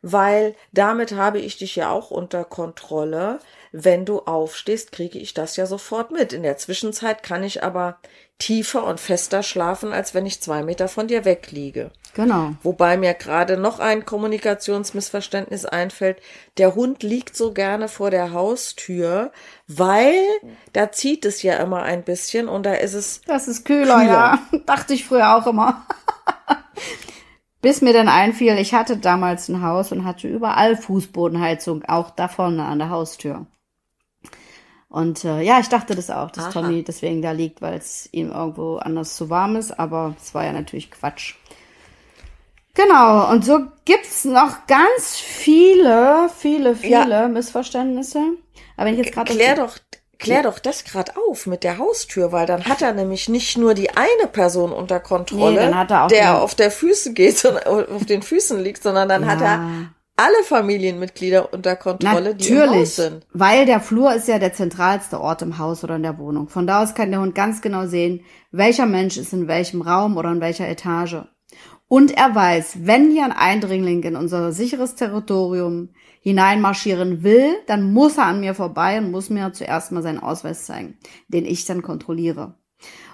weil damit habe ich dich ja auch unter Kontrolle. Wenn du aufstehst, kriege ich das ja sofort mit. In der Zwischenzeit kann ich aber tiefer und fester schlafen, als wenn ich zwei Meter von dir wegliege. Genau. Wobei mir gerade noch ein Kommunikationsmissverständnis einfällt. Der Hund liegt so gerne vor der Haustür, weil da zieht es ja immer ein bisschen und da ist es. Das ist kühler, kühler. ja. Dachte ich früher auch immer. Bis mir dann einfiel, ich hatte damals ein Haus und hatte überall Fußbodenheizung, auch da vorne an der Haustür. Und äh, ja, ich dachte das auch, dass Aha. Tommy deswegen da liegt, weil es ihm irgendwo anders zu warm ist, aber es war ja natürlich Quatsch. Genau, und so gibt's noch ganz viele, viele, viele ja. Missverständnisse. Aber wenn ich jetzt gerade. Klär doch, klär doch das gerade auf mit der Haustür, weil dann hat er nämlich nicht nur die eine Person unter Kontrolle, nee, der auf der Füße geht und auf den Füßen liegt, sondern dann ja. hat er alle Familienmitglieder unter Kontrolle, Natürlich, die im Haus sind. Weil der Flur ist ja der zentralste Ort im Haus oder in der Wohnung. Von da aus kann der Hund ganz genau sehen, welcher Mensch ist in welchem Raum oder in welcher Etage. Und er weiß, wenn hier ein Eindringling in unser sicheres Territorium hineinmarschieren will, dann muss er an mir vorbei und muss mir zuerst mal seinen Ausweis zeigen, den ich dann kontrolliere.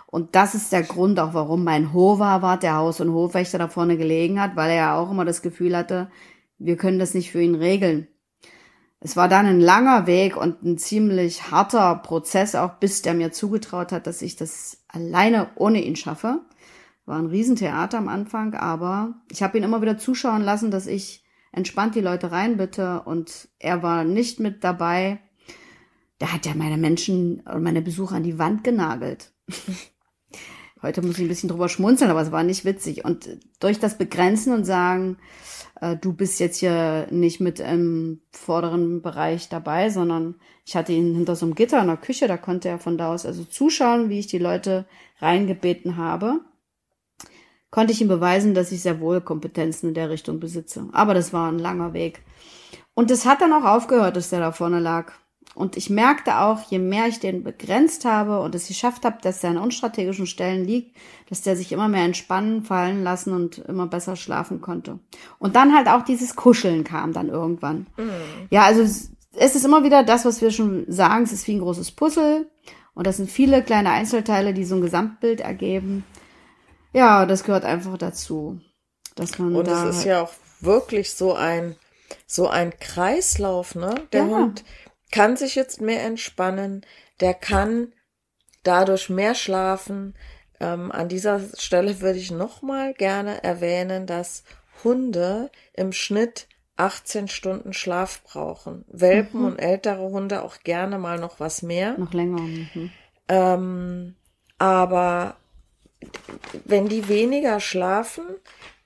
Und das ist der Grund auch, warum mein Hoverwart, der Haus- und Hofwächter da vorne gelegen hat, weil er ja auch immer das Gefühl hatte, wir können das nicht für ihn regeln. Es war dann ein langer Weg und ein ziemlich harter Prozess, auch bis der mir zugetraut hat, dass ich das alleine ohne ihn schaffe. War ein Riesentheater am Anfang, aber ich habe ihn immer wieder zuschauen lassen, dass ich entspannt die Leute reinbitte und er war nicht mit dabei. Der hat ja meine Menschen und meine Besucher an die Wand genagelt. Heute muss ich ein bisschen drüber schmunzeln, aber es war nicht witzig. Und durch das Begrenzen und sagen, äh, du bist jetzt hier nicht mit im vorderen Bereich dabei, sondern ich hatte ihn hinter so einem Gitter in der Küche, da konnte er von da aus also zuschauen, wie ich die Leute reingebeten habe. Konnte ich ihm beweisen, dass ich sehr wohl Kompetenzen in der Richtung besitze. Aber das war ein langer Weg. Und es hat dann auch aufgehört, dass der da vorne lag. Und ich merkte auch, je mehr ich den begrenzt habe und es geschafft habe, dass er an unstrategischen Stellen liegt, dass der sich immer mehr entspannen, fallen lassen und immer besser schlafen konnte. Und dann halt auch dieses Kuscheln kam dann irgendwann. Mhm. Ja, also es ist immer wieder das, was wir schon sagen, es ist wie ein großes Puzzle und das sind viele kleine Einzelteile, die so ein Gesamtbild ergeben. Ja, das gehört einfach dazu. Dass man und da es ist ja auch wirklich so ein, so ein Kreislauf, ne? Der ja. Hund kann sich jetzt mehr entspannen, der kann dadurch mehr schlafen. Ähm, an dieser Stelle würde ich nochmal gerne erwähnen, dass Hunde im Schnitt 18 Stunden Schlaf brauchen. Welpen mhm. und ältere Hunde auch gerne mal noch was mehr. Noch länger. Mhm. Ähm, aber wenn die weniger schlafen,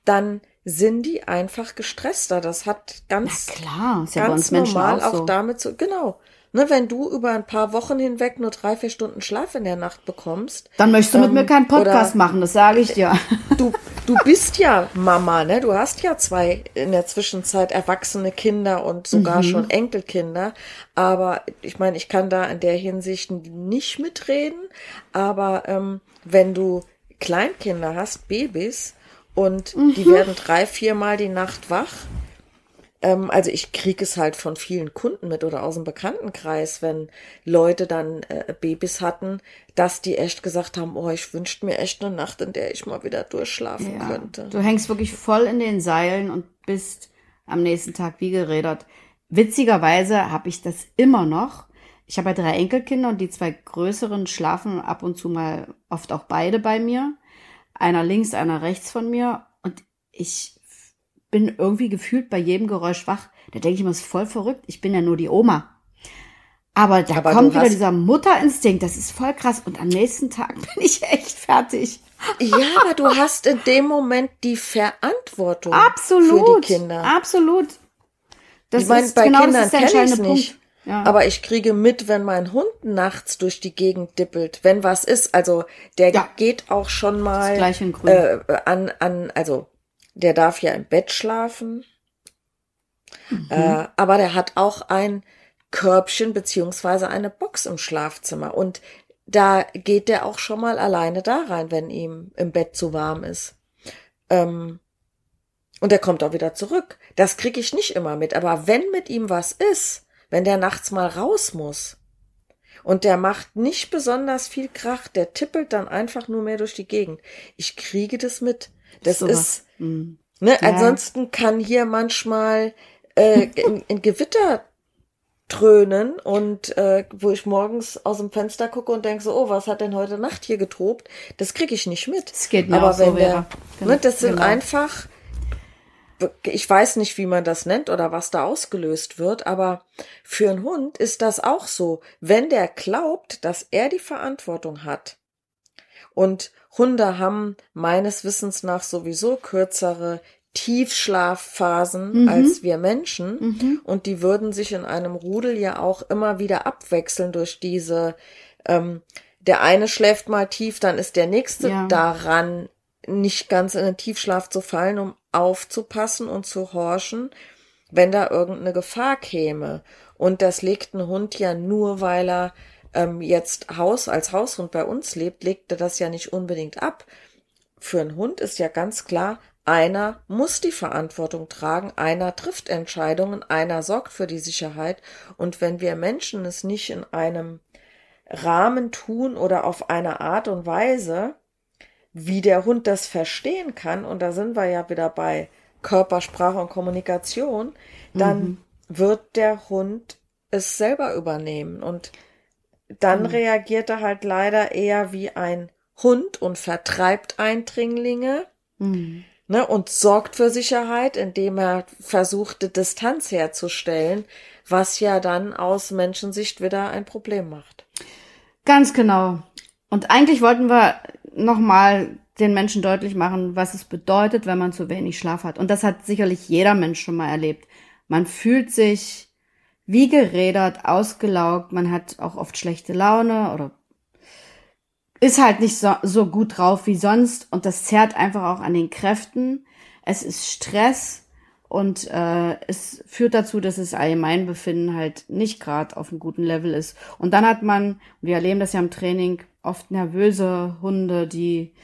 dann sind die einfach gestresster. Das hat ganz, Na klar, ist ja ganz normal auch, so. auch damit zu, genau. Ne, wenn du über ein paar Wochen hinweg nur drei, vier Stunden Schlaf in der Nacht bekommst. Dann möchtest du ähm, mit mir keinen Podcast machen, das sage ich dir. Du, du bist ja Mama, ne? Du hast ja zwei in der Zwischenzeit erwachsene Kinder und sogar mhm. schon Enkelkinder. Aber ich meine, ich kann da in der Hinsicht nicht mitreden. Aber ähm, wenn du Kleinkinder hast, Babys, und mhm. die werden drei, viermal die Nacht wach. Ähm, also ich kriege es halt von vielen Kunden mit oder aus dem Bekanntenkreis, wenn Leute dann äh, Babys hatten, dass die echt gesagt haben, oh, ich wünschte mir echt eine Nacht, in der ich mal wieder durchschlafen ja. könnte. Du hängst wirklich voll in den Seilen und bist am nächsten Tag wie gerädert. Witzigerweise habe ich das immer noch. Ich habe ja drei Enkelkinder und die zwei größeren schlafen ab und zu mal oft auch beide bei mir einer links, einer rechts von mir und ich bin irgendwie gefühlt bei jedem Geräusch wach. Da denke ich mir, das ist voll verrückt. Ich bin ja nur die Oma. Aber da Aber kommt wieder dieser Mutterinstinkt. Das ist voll krass. Und am nächsten Tag bin ich echt fertig. Ja, aber du hast in dem Moment die Verantwortung absolut, für die Kinder. Absolut. Das ich meine, bei genau Kindern kenne ich es nicht. Ja. Aber ich kriege mit, wenn mein Hund nachts durch die Gegend dippelt, wenn was ist. Also der ja. geht auch schon mal äh, an, an, also der darf ja im Bett schlafen. Mhm. Äh, aber der hat auch ein Körbchen beziehungsweise eine Box im Schlafzimmer. Und da geht der auch schon mal alleine da rein, wenn ihm im Bett zu warm ist. Ähm, und er kommt auch wieder zurück. Das kriege ich nicht immer mit. Aber wenn mit ihm was ist, wenn der nachts mal raus muss und der macht nicht besonders viel Krach, der tippelt dann einfach nur mehr durch die Gegend. Ich kriege das mit. Das so ist, mhm. ne, ja. ansonsten kann hier manchmal äh, ein Gewitter dröhnen und äh, wo ich morgens aus dem Fenster gucke und denke so, oh, was hat denn heute Nacht hier getobt? Das kriege ich nicht mit. Das geht mir Aber auch wenn so, der, ne, das sind genau. einfach ich weiß nicht, wie man das nennt oder was da ausgelöst wird, aber für einen Hund ist das auch so. Wenn der glaubt, dass er die Verantwortung hat und Hunde haben meines Wissens nach sowieso kürzere Tiefschlafphasen mhm. als wir Menschen mhm. und die würden sich in einem Rudel ja auch immer wieder abwechseln durch diese ähm, der eine schläft mal tief, dann ist der nächste ja. daran nicht ganz in den Tiefschlaf zu fallen, um aufzupassen und zu horchen, wenn da irgendeine Gefahr käme. Und das legt ein Hund ja nur, weil er ähm, jetzt Haus als Haushund bei uns lebt, legt er das ja nicht unbedingt ab. Für einen Hund ist ja ganz klar, einer muss die Verantwortung tragen, einer trifft Entscheidungen, einer sorgt für die Sicherheit. Und wenn wir Menschen es nicht in einem Rahmen tun oder auf eine Art und Weise, wie der Hund das verstehen kann, und da sind wir ja wieder bei Körpersprache und Kommunikation, dann mhm. wird der Hund es selber übernehmen. Und dann mhm. reagiert er halt leider eher wie ein Hund und vertreibt Eindringlinge. Mhm. Ne, und sorgt für Sicherheit, indem er versuchte, Distanz herzustellen, was ja dann aus Menschensicht wieder ein Problem macht. Ganz genau. Und eigentlich wollten wir nochmal den Menschen deutlich machen, was es bedeutet, wenn man zu wenig Schlaf hat. Und das hat sicherlich jeder Mensch schon mal erlebt. Man fühlt sich wie gerädert, ausgelaugt, man hat auch oft schlechte Laune oder ist halt nicht so, so gut drauf wie sonst und das zerrt einfach auch an den Kräften. Es ist Stress und äh, es führt dazu, dass das Allgemeinbefinden halt nicht gerade auf einem guten Level ist. Und dann hat man, wir erleben das ja im Training, oft nervöse Hunde, die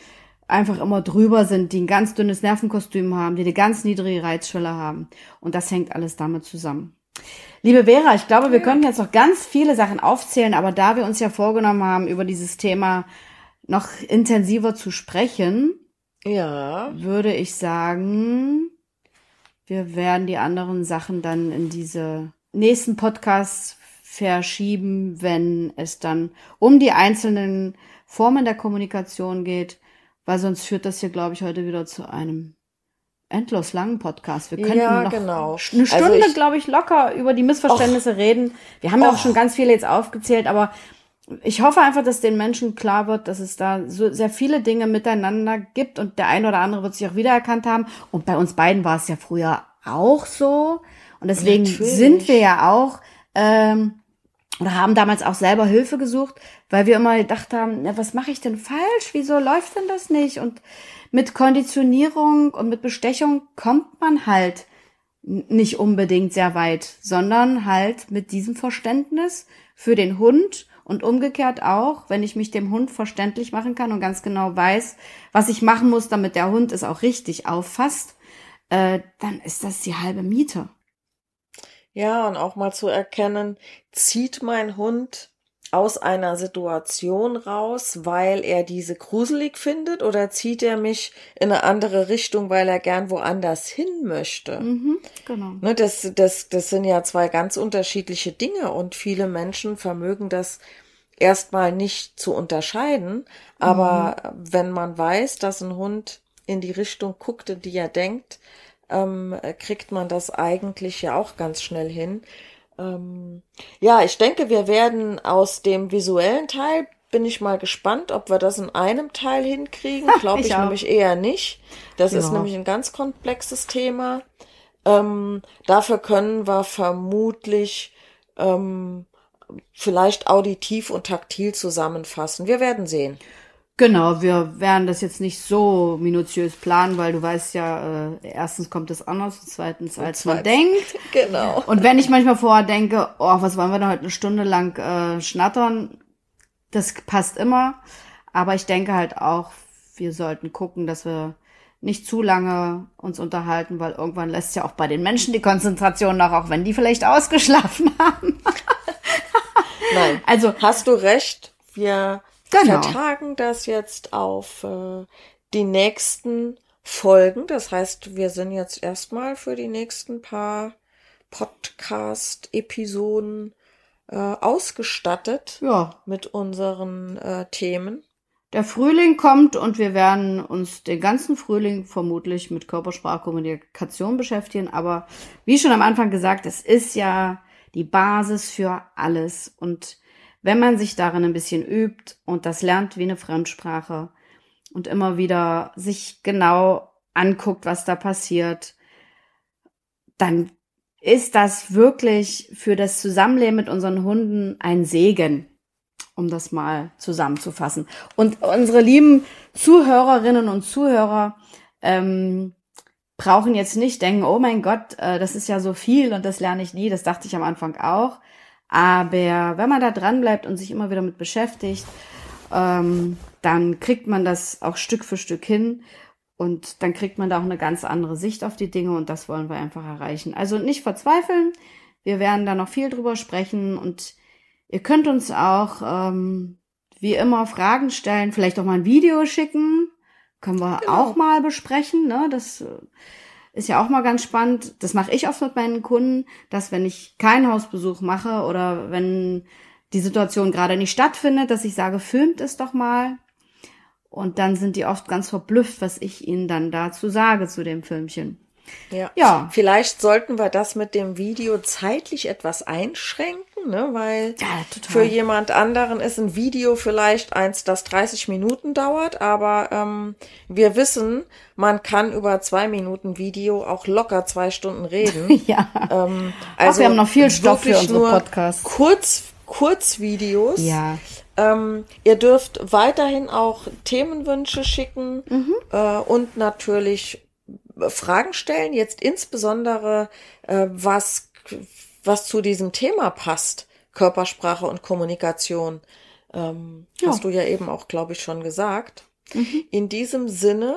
einfach immer drüber sind, die ein ganz dünnes Nervenkostüm haben, die eine ganz niedrige Reizschwelle haben. Und das hängt alles damit zusammen. Liebe Vera, ich glaube, wir ja. könnten jetzt noch ganz viele Sachen aufzählen, aber da wir uns ja vorgenommen haben, über dieses Thema noch intensiver zu sprechen, ja. würde ich sagen, wir werden die anderen Sachen dann in diese nächsten Podcasts verschieben, wenn es dann um die einzelnen Formen der Kommunikation geht, weil sonst führt das hier, glaube ich, heute wieder zu einem endlos langen Podcast. Wir könnten ja, noch genau. eine also Stunde, also glaube ich, locker über die Missverständnisse och, reden. Wir haben ja auch schon ganz viele jetzt aufgezählt, aber ich hoffe einfach, dass den Menschen klar wird, dass es da so sehr viele Dinge miteinander gibt und der eine oder andere wird sich auch wiedererkannt haben. Und bei uns beiden war es ja früher auch so. Und deswegen Natürlich. sind wir ja auch ähm, oder haben damals auch selber Hilfe gesucht, weil wir immer gedacht haben, ja, was mache ich denn falsch? Wieso läuft denn das nicht? Und mit Konditionierung und mit Bestechung kommt man halt nicht unbedingt sehr weit, sondern halt mit diesem Verständnis für den Hund und umgekehrt auch, wenn ich mich dem Hund verständlich machen kann und ganz genau weiß, was ich machen muss, damit der Hund es auch richtig auffasst, äh, dann ist das die halbe Miete. Ja, und auch mal zu erkennen, zieht mein Hund aus einer Situation raus, weil er diese gruselig findet oder zieht er mich in eine andere Richtung, weil er gern woanders hin möchte? Mhm, genau. Ne, das, das, das sind ja zwei ganz unterschiedliche Dinge und viele Menschen vermögen das erstmal nicht zu unterscheiden. Aber mhm. wenn man weiß, dass ein Hund in die Richtung guckt, in die er denkt, ähm, kriegt man das eigentlich ja auch ganz schnell hin. Ähm, ja, ich denke, wir werden aus dem visuellen Teil, bin ich mal gespannt, ob wir das in einem Teil hinkriegen. Glaube ich, ich nämlich eher nicht. Das ja. ist nämlich ein ganz komplexes Thema. Ähm, dafür können wir vermutlich ähm, vielleicht auditiv und taktil zusammenfassen. Wir werden sehen. Genau, wir werden das jetzt nicht so minutiös planen, weil du weißt ja, äh, erstens kommt es anders und zweitens, als zweitens, man denkt. Genau. Und wenn ich manchmal vorher denke, oh, was wollen wir da heute eine Stunde lang äh, schnattern, das passt immer. Aber ich denke halt auch, wir sollten gucken, dass wir nicht zu lange uns unterhalten, weil irgendwann lässt ja auch bei den Menschen die Konzentration nach, auch wenn die vielleicht ausgeschlafen haben. Nein. Also hast du recht. Wir genau. vertagen das jetzt auf äh, die nächsten Folgen. Das heißt, wir sind jetzt erstmal für die nächsten paar Podcast-Episoden äh, ausgestattet ja. mit unseren äh, Themen. Der Frühling kommt und wir werden uns den ganzen Frühling vermutlich mit Körpersprachkommunikation beschäftigen. Aber wie schon am Anfang gesagt, es ist ja die Basis für alles. Und wenn man sich darin ein bisschen übt und das lernt wie eine Fremdsprache und immer wieder sich genau anguckt, was da passiert, dann ist das wirklich für das Zusammenleben mit unseren Hunden ein Segen, um das mal zusammenzufassen. Und unsere lieben Zuhörerinnen und Zuhörer ähm, brauchen jetzt nicht denken, oh mein Gott, äh, das ist ja so viel und das lerne ich nie. Das dachte ich am Anfang auch. Aber wenn man da dran bleibt und sich immer wieder mit beschäftigt, ähm, dann kriegt man das auch Stück für Stück hin und dann kriegt man da auch eine ganz andere Sicht auf die Dinge und das wollen wir einfach erreichen. Also nicht verzweifeln. Wir werden da noch viel drüber sprechen und Ihr könnt uns auch ähm, wie immer Fragen stellen, vielleicht auch mal ein Video schicken. Können wir genau. auch mal besprechen. Ne? Das äh, ist ja auch mal ganz spannend. Das mache ich oft mit meinen Kunden, dass wenn ich keinen Hausbesuch mache oder wenn die Situation gerade nicht stattfindet, dass ich sage, filmt es doch mal. Und dann sind die oft ganz verblüfft, was ich ihnen dann dazu sage zu dem Filmchen. Ja. ja. Vielleicht sollten wir das mit dem Video zeitlich etwas einschränken, ne? weil ja, für jemand anderen ist ein Video vielleicht eins, das 30 Minuten dauert, aber ähm, wir wissen, man kann über zwei Minuten Video auch locker zwei Stunden reden. ja. Ähm, also Ach, wir haben noch viel Stoff für unsere Podcasts. Kurz, Kurzvideos. Ja. Ähm, ihr dürft weiterhin auch Themenwünsche schicken mhm. äh, und natürlich Fragen stellen, jetzt insbesondere äh, was, was zu diesem Thema passt, Körpersprache und Kommunikation. Ähm, ja. Hast du ja eben auch, glaube ich, schon gesagt. Mhm. In diesem Sinne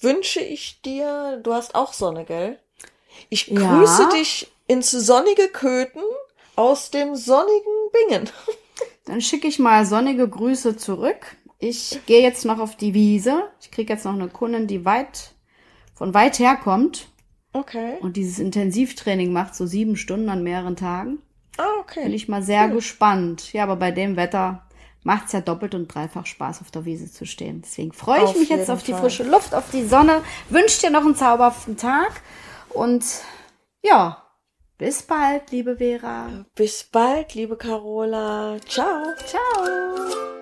wünsche ich dir, du hast auch Sonne, gell? Ich grüße ja. dich ins sonnige Köthen aus dem sonnigen Bingen. Dann schicke ich mal sonnige Grüße zurück. Ich gehe jetzt noch auf die Wiese. Ich kriege jetzt noch eine Kundin, die weit von weit her kommt. Okay. Und dieses Intensivtraining macht so sieben Stunden an mehreren Tagen. Ah, okay. Bin ich mal sehr cool. gespannt. Ja, aber bei dem Wetter macht's ja doppelt und dreifach Spaß, auf der Wiese zu stehen. Deswegen freue ich auf mich jetzt auf die Fall. frische Luft, auf die Sonne. Wünsche dir noch einen zauberhaften Tag. Und ja, bis bald, liebe Vera. Bis bald, liebe Carola. Ciao. Ciao.